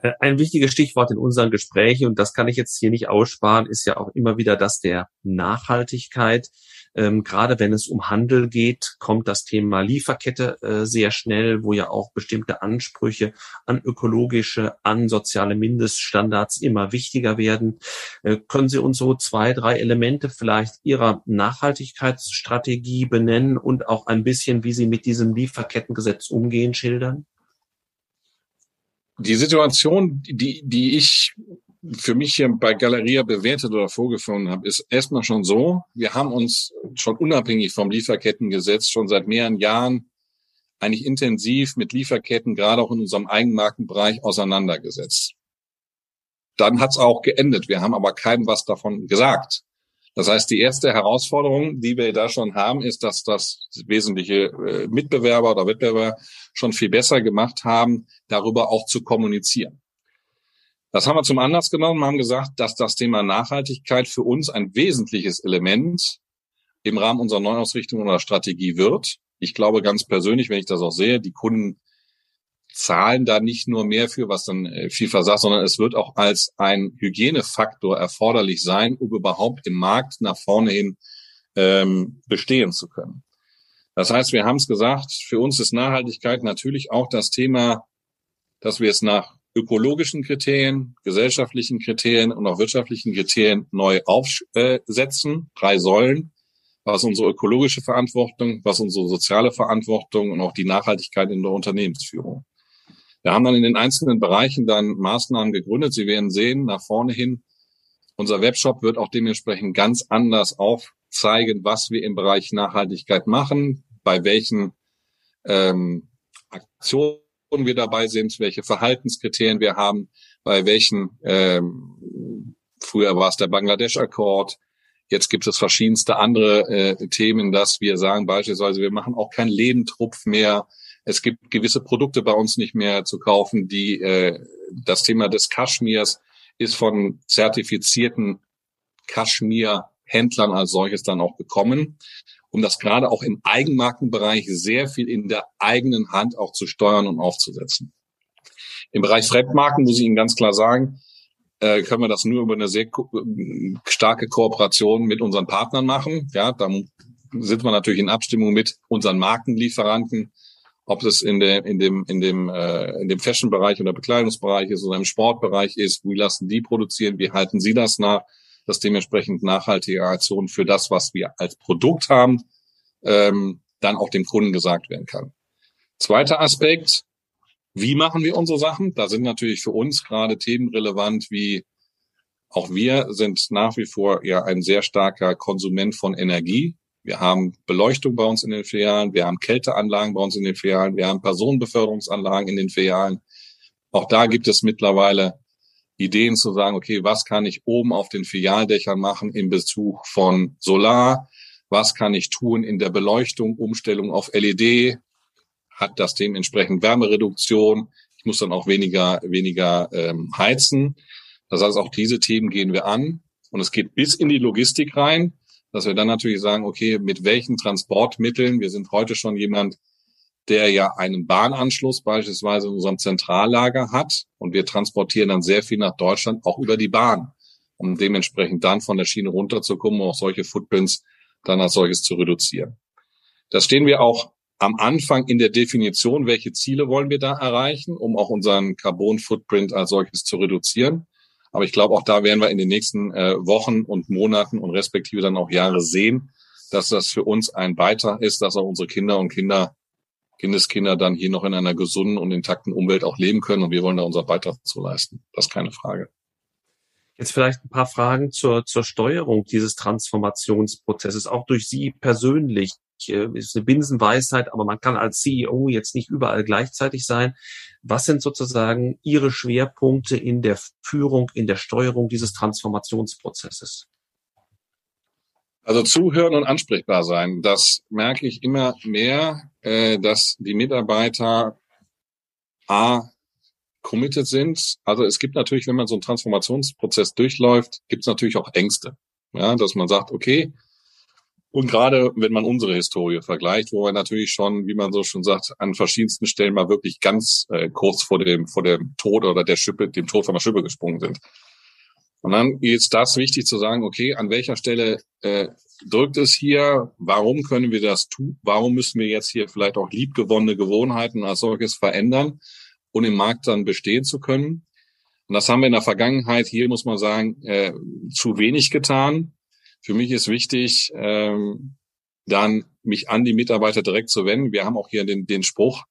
Äh, ein wichtiges Stichwort in unseren Gesprächen, und das kann ich jetzt hier nicht aussparen, ist ja auch immer wieder das der Nachhaltigkeit. Ähm, gerade wenn es um Handel geht, kommt das Thema Lieferkette äh, sehr schnell, wo ja auch bestimmte Ansprüche an ökologische, an soziale Mindeststandards immer wichtiger werden. Äh, können Sie uns so zwei, drei Elemente vielleicht Ihrer Nachhaltigkeitsstrategie benennen und auch ein bisschen, wie Sie mit diesem Lieferkettengesetz umgehen, schildern? Die Situation, die, die ich für mich hier bei Galeria bewertet oder vorgefunden habe, ist erstmal schon so, wir haben uns schon unabhängig vom Lieferkettengesetz schon seit mehreren Jahren eigentlich intensiv mit Lieferketten, gerade auch in unserem Eigenmarkenbereich, auseinandergesetzt. Dann hat es auch geendet. Wir haben aber keinem was davon gesagt. Das heißt, die erste Herausforderung, die wir da schon haben, ist, dass das wesentliche äh, Mitbewerber oder Wettbewerber schon viel besser gemacht haben, darüber auch zu kommunizieren. Das haben wir zum Anlass genommen, haben gesagt, dass das Thema Nachhaltigkeit für uns ein wesentliches Element im Rahmen unserer Neuausrichtung unserer Strategie wird. Ich glaube ganz persönlich, wenn ich das auch sehe, die Kunden zahlen da nicht nur mehr für, was dann äh, viel versagt, sondern es wird auch als ein Hygienefaktor erforderlich sein, um überhaupt im Markt nach vorne hin ähm, bestehen zu können. Das heißt, wir haben es gesagt, für uns ist Nachhaltigkeit natürlich auch das Thema, dass wir es nach ökologischen Kriterien, gesellschaftlichen Kriterien und auch wirtschaftlichen Kriterien neu aufsetzen. Drei Säulen, was unsere ökologische Verantwortung, was unsere soziale Verantwortung und auch die Nachhaltigkeit in der Unternehmensführung. Wir haben dann in den einzelnen Bereichen dann Maßnahmen gegründet. Sie werden sehen, nach vorne hin, unser Webshop wird auch dementsprechend ganz anders aufzeigen, was wir im Bereich Nachhaltigkeit machen, bei welchen ähm, Aktionen wir dabei sind, welche Verhaltenskriterien wir haben, bei welchen, ähm, früher war es der Bangladesch-Akkord, jetzt gibt es verschiedenste andere äh, Themen, dass wir sagen beispielsweise, wir machen auch keinen Lebendrupf mehr, es gibt gewisse Produkte bei uns nicht mehr zu kaufen, die äh, das Thema des Kaschmirs ist von zertifizierten Kaschmir-Händlern als solches dann auch bekommen um das gerade auch im Eigenmarkenbereich sehr viel in der eigenen Hand auch zu steuern und aufzusetzen. Im Bereich Fremdmarken muss ich Ihnen ganz klar sagen, äh, können wir das nur über eine sehr ko starke Kooperation mit unseren Partnern machen. Ja, da sind wir natürlich in Abstimmung mit unseren Markenlieferanten, ob es in, der, in dem, in dem, äh, in dem Fashion-Bereich oder Bekleidungsbereich ist oder im Sportbereich ist. Wie lassen die produzieren? Wie halten sie das nach? dass dementsprechend nachhaltige Aktionen für das, was wir als Produkt haben, ähm, dann auch dem Kunden gesagt werden kann. Zweiter Aspekt, wie machen wir unsere Sachen? Da sind natürlich für uns gerade Themen relevant, wie auch wir sind nach wie vor ja ein sehr starker Konsument von Energie. Wir haben Beleuchtung bei uns in den Filialen, wir haben Kälteanlagen bei uns in den Filialen, wir haben Personenbeförderungsanlagen in den Filialen. Auch da gibt es mittlerweile Ideen zu sagen, okay, was kann ich oben auf den Filialdächern machen in Bezug von Solar? Was kann ich tun in der Beleuchtung, Umstellung auf LED? Hat das dementsprechend Wärmereduktion? Ich muss dann auch weniger, weniger ähm, heizen. Das heißt, auch diese Themen gehen wir an. Und es geht bis in die Logistik rein, dass wir dann natürlich sagen, okay, mit welchen Transportmitteln, wir sind heute schon jemand, der ja einen Bahnanschluss beispielsweise in unserem Zentrallager hat und wir transportieren dann sehr viel nach Deutschland auch über die Bahn, um dementsprechend dann von der Schiene runterzukommen und auch solche Footprints dann als solches zu reduzieren. Das stehen wir auch am Anfang in der Definition, welche Ziele wollen wir da erreichen, um auch unseren Carbon-Footprint als solches zu reduzieren. Aber ich glaube, auch da werden wir in den nächsten äh, Wochen und Monaten und respektive dann auch Jahre sehen, dass das für uns ein Beitrag ist, dass auch unsere Kinder und Kinder Kindeskinder dann hier noch in einer gesunden und intakten Umwelt auch leben können. Und wir wollen da unser Beitrag zu leisten. Das ist keine Frage. Jetzt vielleicht ein paar Fragen zur, zur Steuerung dieses Transformationsprozesses, auch durch Sie persönlich. Äh, ist eine Binsenweisheit, aber man kann als CEO jetzt nicht überall gleichzeitig sein. Was sind sozusagen Ihre Schwerpunkte in der Führung, in der Steuerung dieses Transformationsprozesses? Also zuhören und ansprechbar sein, das merke ich immer mehr, äh, dass die Mitarbeiter A committed sind. Also es gibt natürlich, wenn man so einen Transformationsprozess durchläuft, gibt es natürlich auch Ängste. Ja, dass man sagt, okay, und gerade wenn man unsere Historie vergleicht, wo wir natürlich schon, wie man so schon sagt, an verschiedensten Stellen mal wirklich ganz äh, kurz vor dem, vor dem Tod oder der Schippe, dem Tod von der Schippe gesprungen sind. Und dann ist das wichtig zu sagen, okay, an welcher Stelle äh, drückt es hier, warum können wir das tun, warum müssen wir jetzt hier vielleicht auch liebgewonnene Gewohnheiten als solches verändern und im Markt dann bestehen zu können. Und das haben wir in der Vergangenheit hier, muss man sagen, äh, zu wenig getan. Für mich ist wichtig, ähm, dann mich an die Mitarbeiter direkt zu wenden. Wir haben auch hier den, den Spruch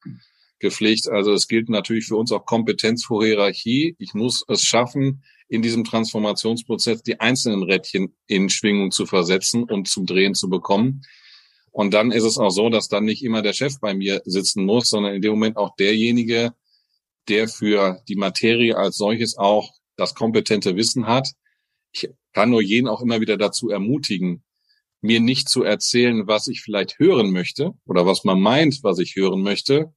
gepflegt. Also es gilt natürlich für uns auch Kompetenz vor Hierarchie. Ich muss es schaffen, in diesem Transformationsprozess die einzelnen Rädchen in Schwingung zu versetzen und zum Drehen zu bekommen. Und dann ist es auch so, dass dann nicht immer der Chef bei mir sitzen muss, sondern in dem Moment auch derjenige, der für die Materie als solches auch das kompetente Wissen hat. Kann nur jeden auch immer wieder dazu ermutigen, mir nicht zu erzählen, was ich vielleicht hören möchte oder was man meint, was ich hören möchte,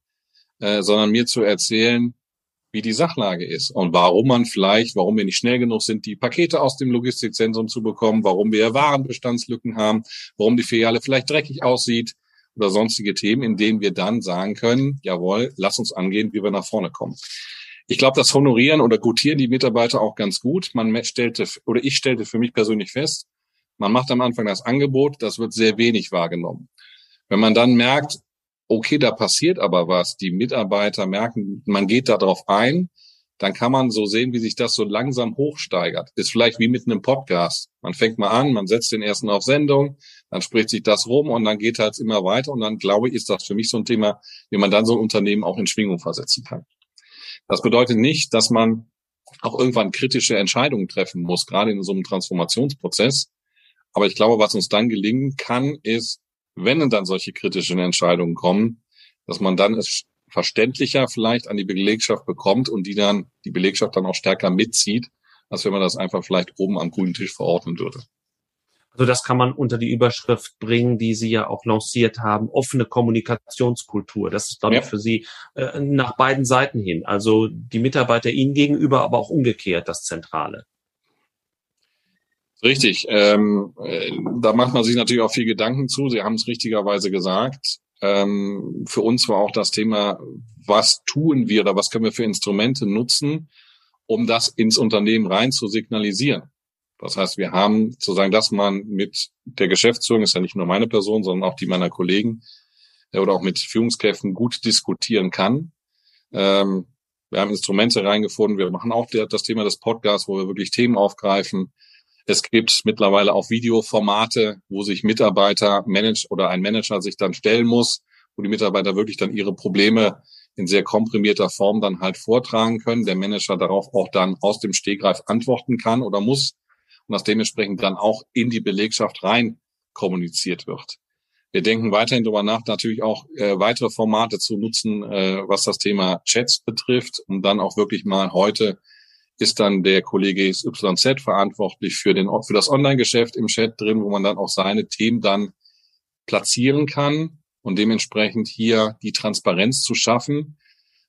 äh, sondern mir zu erzählen, wie die Sachlage ist und warum man vielleicht, warum wir nicht schnell genug sind, die Pakete aus dem Logistikzentrum zu bekommen, warum wir Warenbestandslücken haben, warum die Filiale vielleicht dreckig aussieht oder sonstige Themen, in denen wir dann sagen können, jawohl, lass uns angehen, wie wir nach vorne kommen. Ich glaube, das honorieren oder gutieren die Mitarbeiter auch ganz gut. Man stellte oder ich stellte für mich persönlich fest, man macht am Anfang das Angebot, das wird sehr wenig wahrgenommen. Wenn man dann merkt, okay, da passiert aber was, die Mitarbeiter merken, man geht da drauf ein, dann kann man so sehen, wie sich das so langsam hochsteigert. Ist vielleicht wie mit einem Podcast. Man fängt mal an, man setzt den ersten auf Sendung, dann spricht sich das rum und dann geht halt immer weiter und dann glaube ich, ist das für mich so ein Thema, wie man dann so ein Unternehmen auch in Schwingung versetzen kann. Das bedeutet nicht, dass man auch irgendwann kritische Entscheidungen treffen muss, gerade in so einem Transformationsprozess. Aber ich glaube, was uns dann gelingen kann, ist, wenn dann solche kritischen Entscheidungen kommen, dass man dann es verständlicher vielleicht an die Belegschaft bekommt und die dann, die Belegschaft dann auch stärker mitzieht, als wenn man das einfach vielleicht oben am grünen Tisch verordnen würde. Also das kann man unter die Überschrift bringen, die Sie ja auch lanciert haben, offene Kommunikationskultur. Das ist, glaube ja. ich, für Sie äh, nach beiden Seiten hin. Also die Mitarbeiter Ihnen gegenüber, aber auch umgekehrt das Zentrale. Richtig. Ähm, äh, da macht man sich natürlich auch viel Gedanken zu. Sie haben es richtigerweise gesagt. Ähm, für uns war auch das Thema, was tun wir oder was können wir für Instrumente nutzen, um das ins Unternehmen rein zu signalisieren. Das heißt, wir haben sozusagen, dass man mit der Geschäftsführung, ist ja nicht nur meine Person, sondern auch die meiner Kollegen äh, oder auch mit Führungskräften gut diskutieren kann. Ähm, wir haben Instrumente reingefunden. Wir machen auch der, das Thema des Podcasts, wo wir wirklich Themen aufgreifen. Es gibt mittlerweile auch Videoformate, wo sich Mitarbeiter manage oder ein Manager sich dann stellen muss, wo die Mitarbeiter wirklich dann ihre Probleme in sehr komprimierter Form dann halt vortragen können. Der Manager darauf auch dann aus dem Stegreif antworten kann oder muss und das dementsprechend dann auch in die Belegschaft rein kommuniziert wird. Wir denken weiterhin darüber nach, natürlich auch äh, weitere Formate zu nutzen, äh, was das Thema Chats betrifft, um dann auch wirklich mal heute ist dann der Kollege YZ verantwortlich für, den, für das Online-Geschäft im Chat drin, wo man dann auch seine Themen dann platzieren kann und dementsprechend hier die Transparenz zu schaffen.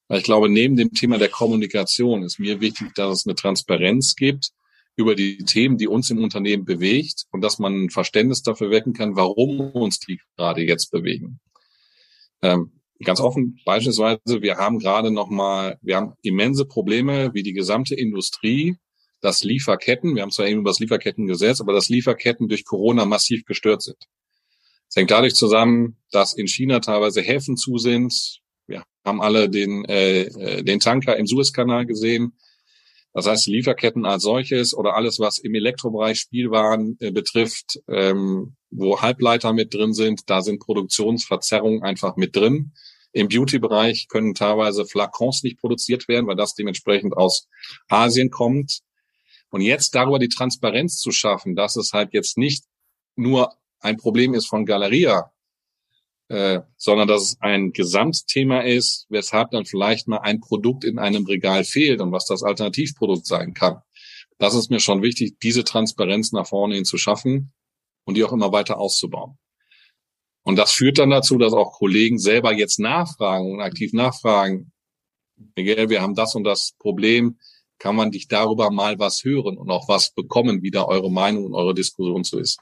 Weil ich glaube, neben dem Thema der Kommunikation ist mir wichtig, dass es eine Transparenz gibt über die Themen, die uns im Unternehmen bewegt und dass man ein Verständnis dafür wecken kann, warum uns die gerade jetzt bewegen. Ähm, Ganz offen, beispielsweise, wir haben gerade noch mal, wir haben immense Probleme, wie die gesamte Industrie, dass Lieferketten, wir haben zwar eben über das Lieferkettengesetz, aber dass Lieferketten durch Corona massiv gestört sind. Es hängt dadurch zusammen, dass in China teilweise Häfen zu sind. Wir haben alle den, äh, äh den Tanker im Suezkanal gesehen. Das heißt, Lieferketten als solches oder alles, was im Elektrobereich Spielwaren äh, betrifft, ähm, wo Halbleiter mit drin sind, da sind Produktionsverzerrungen einfach mit drin. Im Beauty-Bereich können teilweise Flakons nicht produziert werden, weil das dementsprechend aus Asien kommt. Und jetzt darüber die Transparenz zu schaffen, dass es halt jetzt nicht nur ein Problem ist von Galeria, äh, sondern dass es ein Gesamtthema ist, weshalb dann vielleicht mal ein Produkt in einem Regal fehlt und was das Alternativprodukt sein kann. Das ist mir schon wichtig, diese Transparenz nach vorne hin zu schaffen und die auch immer weiter auszubauen. Und das führt dann dazu, dass auch Kollegen selber jetzt nachfragen und aktiv nachfragen, Miguel, wir haben das und das Problem, kann man dich darüber mal was hören und auch was bekommen, wie da eure Meinung und eure Diskussion so ist.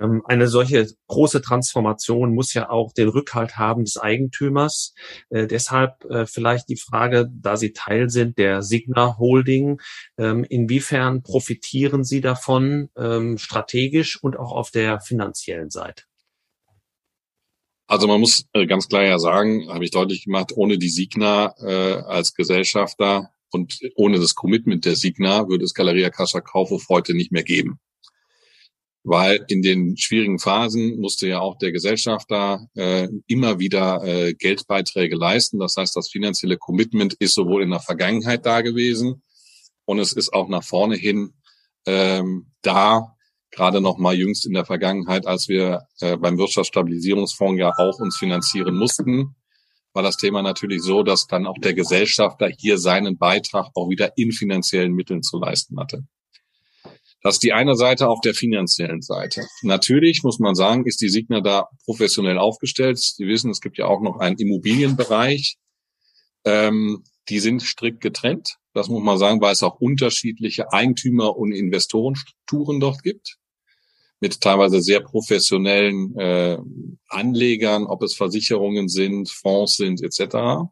Ähm, eine solche große Transformation muss ja auch den Rückhalt haben des Eigentümers. Äh, deshalb äh, vielleicht die Frage, da Sie Teil sind der Signa Holding, ähm, inwiefern profitieren Sie davon ähm, strategisch und auch auf der finanziellen Seite? Also man muss äh, ganz klar ja sagen, habe ich deutlich gemacht, ohne die Signa äh, als Gesellschafter und ohne das Commitment der Signa würde es Galeria Casa Kaufhof heute nicht mehr geben. Weil in den schwierigen Phasen musste ja auch der Gesellschafter äh, immer wieder äh, Geldbeiträge leisten. Das heißt, das finanzielle Commitment ist sowohl in der Vergangenheit da gewesen, und es ist auch nach vorne hin ähm, da, gerade noch mal jüngst in der Vergangenheit, als wir äh, beim Wirtschaftsstabilisierungsfonds ja auch uns finanzieren mussten, war das Thema natürlich so, dass dann auch der Gesellschafter hier seinen Beitrag auch wieder in finanziellen Mitteln zu leisten hatte. Das ist die eine Seite auf der finanziellen Seite. Natürlich muss man sagen, ist die Signa da professionell aufgestellt. Sie wissen, es gibt ja auch noch einen Immobilienbereich. Ähm, die sind strikt getrennt. Das muss man sagen, weil es auch unterschiedliche Eigentümer- und Investorenstrukturen dort gibt. Mit teilweise sehr professionellen äh, Anlegern, ob es Versicherungen sind, Fonds sind, etc.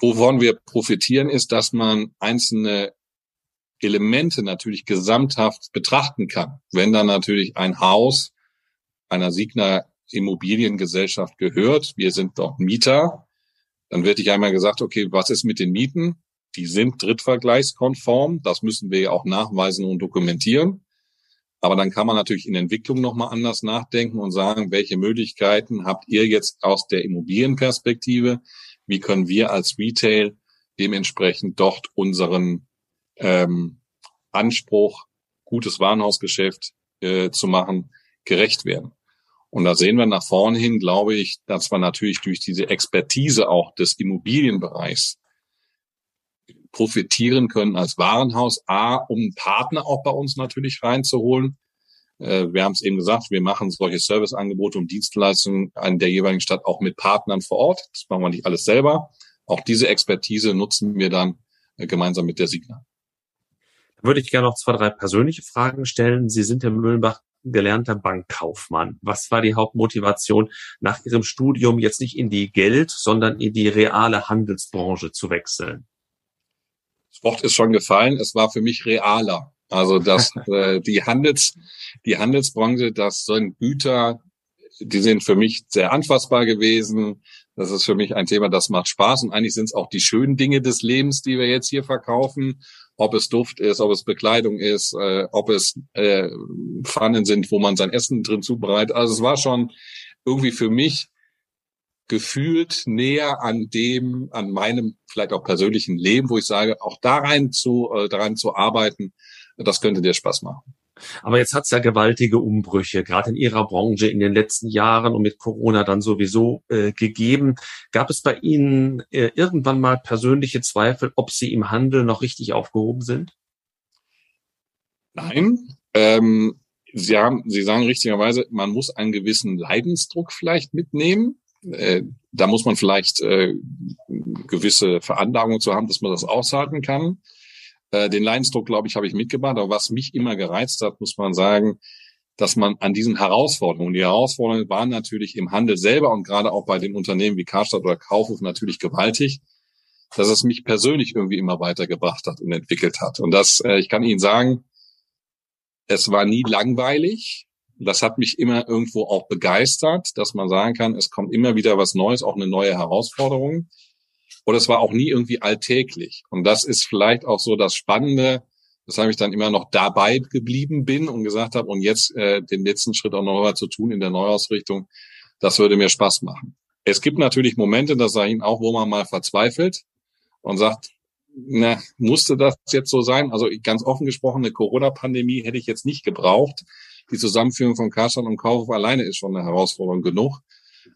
Wovon wir profitieren, ist, dass man einzelne Elemente natürlich gesamthaft betrachten kann. Wenn dann natürlich ein Haus einer Signer Immobiliengesellschaft gehört, wir sind doch Mieter, dann wird ich einmal gesagt, okay, was ist mit den Mieten? Die sind drittvergleichskonform, das müssen wir ja auch nachweisen und dokumentieren. Aber dann kann man natürlich in Entwicklung nochmal anders nachdenken und sagen, welche Möglichkeiten habt ihr jetzt aus der Immobilienperspektive? Wie können wir als Retail dementsprechend dort unseren ähm, Anspruch, gutes Warenhausgeschäft äh, zu machen, gerecht werden. Und da sehen wir nach vorne hin, glaube ich, dass wir natürlich durch diese Expertise auch des Immobilienbereichs profitieren können als Warenhaus. A, um Partner auch bei uns natürlich reinzuholen. Äh, wir haben es eben gesagt, wir machen solche Serviceangebote und Dienstleistungen an der jeweiligen Stadt auch mit Partnern vor Ort. Das machen wir nicht alles selber. Auch diese Expertise nutzen wir dann äh, gemeinsam mit der Signa würde ich gerne noch zwei, drei persönliche Fragen stellen. Sie sind, Herr Mühlenbach, gelernter Bankkaufmann. Was war die Hauptmotivation, nach Ihrem Studium jetzt nicht in die Geld, sondern in die reale Handelsbranche zu wechseln? Das Wort ist schon gefallen. Es war für mich realer. Also dass äh, die Handels, die Handelsbranche, das sind Güter, die sind für mich sehr anfassbar gewesen. Das ist für mich ein Thema, das macht Spaß. Und eigentlich sind es auch die schönen Dinge des Lebens, die wir jetzt hier verkaufen ob es Duft ist, ob es Bekleidung ist, äh, ob es äh, Pfannen sind, wo man sein Essen drin zubereitet. Also es war schon irgendwie für mich gefühlt näher an dem, an meinem vielleicht auch persönlichen Leben, wo ich sage, auch da rein zu, äh, daran zu arbeiten, das könnte dir Spaß machen. Aber jetzt hat es ja gewaltige Umbrüche, gerade in Ihrer Branche in den letzten Jahren und mit Corona dann sowieso äh, gegeben. Gab es bei Ihnen äh, irgendwann mal persönliche Zweifel, ob Sie im Handel noch richtig aufgehoben sind? Nein. Ähm, Sie, haben, Sie sagen richtigerweise, man muss einen gewissen Leidensdruck vielleicht mitnehmen. Äh, da muss man vielleicht äh, gewisse Veranlagungen zu haben, dass man das aushalten kann. Äh, den Leidensdruck, glaube ich, habe ich mitgebracht. Aber was mich immer gereizt hat, muss man sagen, dass man an diesen Herausforderungen, die Herausforderungen waren natürlich im Handel selber und gerade auch bei den Unternehmen wie Karstadt oder Kaufhof natürlich gewaltig, dass es mich persönlich irgendwie immer weitergebracht hat und entwickelt hat. Und das, äh, ich kann Ihnen sagen, es war nie langweilig. Das hat mich immer irgendwo auch begeistert, dass man sagen kann, es kommt immer wieder was Neues, auch eine neue Herausforderung. Und es war auch nie irgendwie alltäglich. Und das ist vielleicht auch so das Spannende, weshalb ich dann immer noch dabei geblieben bin und gesagt habe, und jetzt äh, den letzten Schritt auch noch mal zu tun in der Neuausrichtung, das würde mir Spaß machen. Es gibt natürlich Momente, das sage ich Ihnen auch, wo man mal verzweifelt und sagt, na, musste das jetzt so sein? Also ganz offen gesprochen, eine Corona-Pandemie hätte ich jetzt nicht gebraucht. Die Zusammenführung von Karstadt und Kaufhof alleine ist schon eine Herausforderung genug.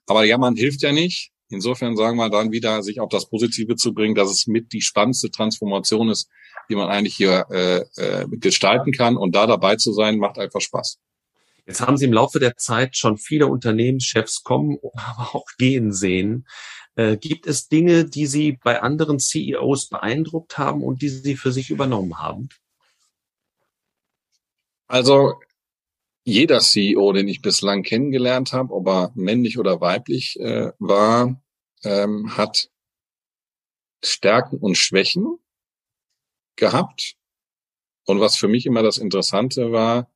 Aber ja, man hilft ja nicht. Insofern sagen wir dann wieder, sich auf das Positive zu bringen, dass es mit die spannendste Transformation ist, die man eigentlich hier äh, äh, gestalten kann. Und da dabei zu sein, macht einfach Spaß. Jetzt haben Sie im Laufe der Zeit schon viele Unternehmenschefs kommen, aber auch gehen sehen. Äh, gibt es Dinge, die Sie bei anderen CEOs beeindruckt haben und die Sie für sich übernommen haben? Also jeder CEO, den ich bislang kennengelernt habe, ob er männlich oder weiblich äh, war, ähm, hat Stärken und Schwächen gehabt. Und was für mich immer das Interessante war,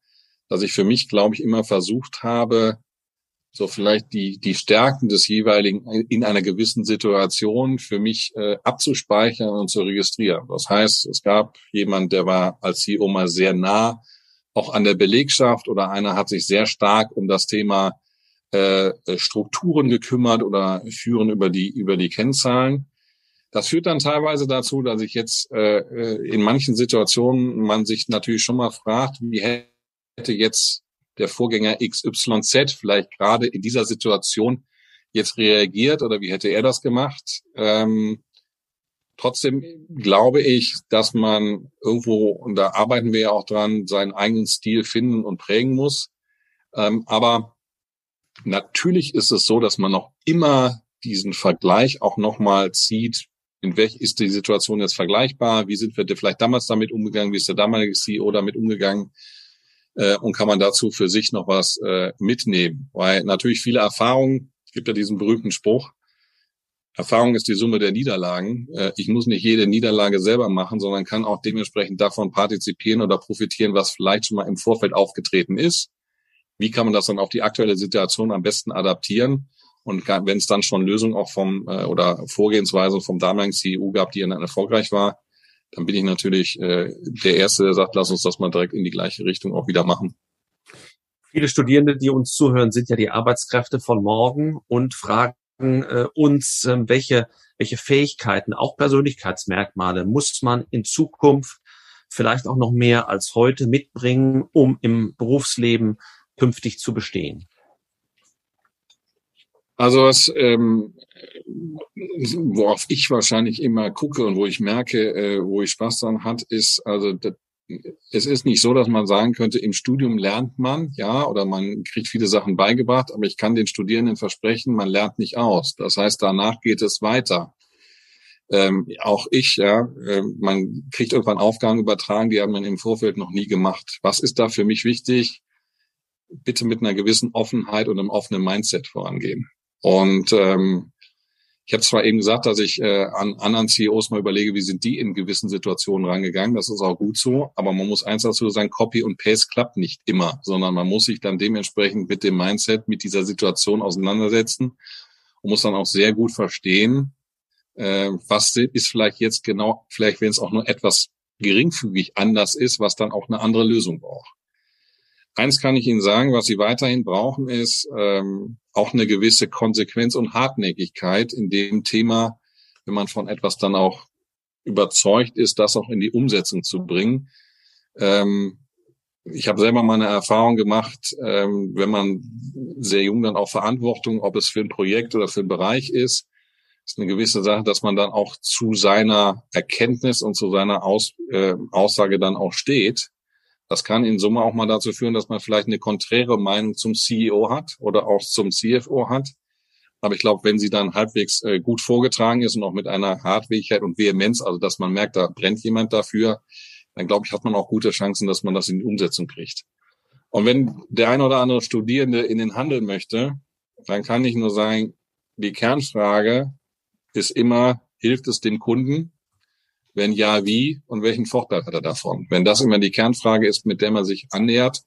dass ich für mich, glaube ich, immer versucht habe, so vielleicht die, die Stärken des jeweiligen in einer gewissen Situation für mich äh, abzuspeichern und zu registrieren. Das heißt, es gab jemand, der war als CEO mal sehr nah auch an der Belegschaft oder einer hat sich sehr stark um das Thema äh, Strukturen gekümmert oder führen über die über die Kennzahlen. Das führt dann teilweise dazu, dass ich jetzt äh, äh in manchen Situationen man sich natürlich schon mal fragt, wie hätte jetzt der Vorgänger XYZ vielleicht gerade in dieser Situation jetzt reagiert oder wie hätte er das gemacht? Ähm, trotzdem glaube ich, dass man irgendwo, und da arbeiten wir ja auch dran, seinen eigenen Stil finden und prägen muss. Ähm, aber natürlich ist es so, dass man noch immer diesen Vergleich auch nochmal zieht in welch ist die Situation jetzt vergleichbar? Wie sind wir vielleicht damals damit umgegangen? Wie ist der damalige CEO damit umgegangen? Äh, und kann man dazu für sich noch was äh, mitnehmen? Weil natürlich viele Erfahrungen, es gibt ja diesen berühmten Spruch, Erfahrung ist die Summe der Niederlagen. Äh, ich muss nicht jede Niederlage selber machen, sondern kann auch dementsprechend davon partizipieren oder profitieren, was vielleicht schon mal im Vorfeld aufgetreten ist. Wie kann man das dann auf die aktuelle Situation am besten adaptieren? Und wenn es dann schon Lösungen auch vom äh, oder Vorgehensweise vom damaligen CEO gab, die dann erfolgreich war, dann bin ich natürlich äh, der Erste, der sagt, lass uns das mal direkt in die gleiche Richtung auch wieder machen. Viele Studierende, die uns zuhören, sind ja die Arbeitskräfte von morgen und fragen äh, uns, äh, welche, welche Fähigkeiten, auch Persönlichkeitsmerkmale muss man in Zukunft vielleicht auch noch mehr als heute mitbringen, um im Berufsleben künftig zu bestehen? Also was, ähm, worauf ich wahrscheinlich immer gucke und wo ich merke, äh, wo ich Spaß dran hat, ist, also das, es ist nicht so, dass man sagen könnte, im Studium lernt man, ja, oder man kriegt viele Sachen beigebracht, aber ich kann den Studierenden versprechen, man lernt nicht aus. Das heißt, danach geht es weiter. Ähm, auch ich, ja, äh, man kriegt irgendwann Aufgaben übertragen, die hat man im Vorfeld noch nie gemacht. Was ist da für mich wichtig? Bitte mit einer gewissen Offenheit und einem offenen Mindset vorangehen. Und ähm, ich habe zwar eben gesagt, dass ich äh, an anderen CEOs mal überlege, wie sind die in gewissen Situationen rangegangen. Das ist auch gut so. Aber man muss eins dazu sagen, Copy und Paste klappt nicht immer, sondern man muss sich dann dementsprechend mit dem Mindset, mit dieser Situation auseinandersetzen und muss dann auch sehr gut verstehen, äh, was ist vielleicht jetzt genau, vielleicht wenn es auch nur etwas geringfügig anders ist, was dann auch eine andere Lösung braucht. Eins kann ich Ihnen sagen, was Sie weiterhin brauchen, ist ähm, auch eine gewisse Konsequenz und Hartnäckigkeit in dem Thema, wenn man von etwas dann auch überzeugt ist, das auch in die Umsetzung zu bringen. Ähm, ich habe selber mal eine Erfahrung gemacht, ähm, wenn man sehr jung dann auch Verantwortung, ob es für ein Projekt oder für einen Bereich ist, ist eine gewisse Sache, dass man dann auch zu seiner Erkenntnis und zu seiner Aus, äh, Aussage dann auch steht das kann in Summe auch mal dazu führen, dass man vielleicht eine konträre Meinung zum CEO hat oder auch zum CFO hat. Aber ich glaube, wenn sie dann halbwegs äh, gut vorgetragen ist und auch mit einer Hartwägigkeit und Vehemenz, also dass man merkt, da brennt jemand dafür, dann glaube ich, hat man auch gute Chancen, dass man das in die Umsetzung kriegt. Und wenn der ein oder andere Studierende in den Handel möchte, dann kann ich nur sagen, die Kernfrage ist immer, hilft es dem Kunden? Wenn ja, wie und welchen Vorteil hat er davon? Wenn das immer die Kernfrage ist, mit der man sich annähert,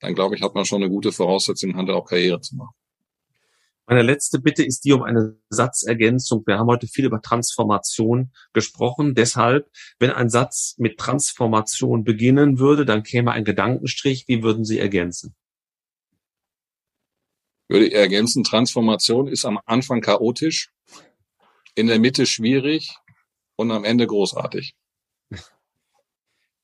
dann glaube ich, hat man schon eine gute Voraussetzung, im Handel auch Karriere zu machen. Meine letzte Bitte ist die um eine Satzergänzung. Wir haben heute viel über Transformation gesprochen. Deshalb, wenn ein Satz mit Transformation beginnen würde, dann käme ein Gedankenstrich. Wie würden Sie ergänzen? Würde ich ergänzen, Transformation ist am Anfang chaotisch, in der Mitte schwierig und am Ende großartig.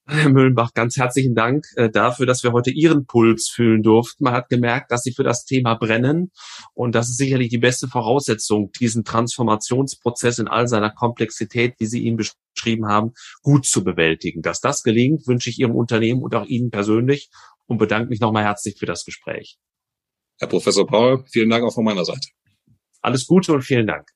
Herr Müllenbach, ganz herzlichen Dank äh, dafür, dass wir heute Ihren Puls fühlen durften. Man hat gemerkt, dass Sie für das Thema brennen und das ist sicherlich die beste Voraussetzung, diesen Transformationsprozess in all seiner Komplexität, wie Sie ihn beschrieben haben, gut zu bewältigen. Dass das gelingt, wünsche ich Ihrem Unternehmen und auch Ihnen persönlich und bedanke mich nochmal herzlich für das Gespräch. Herr Professor Paul, vielen Dank auch von meiner Seite. Alles Gute und vielen Dank.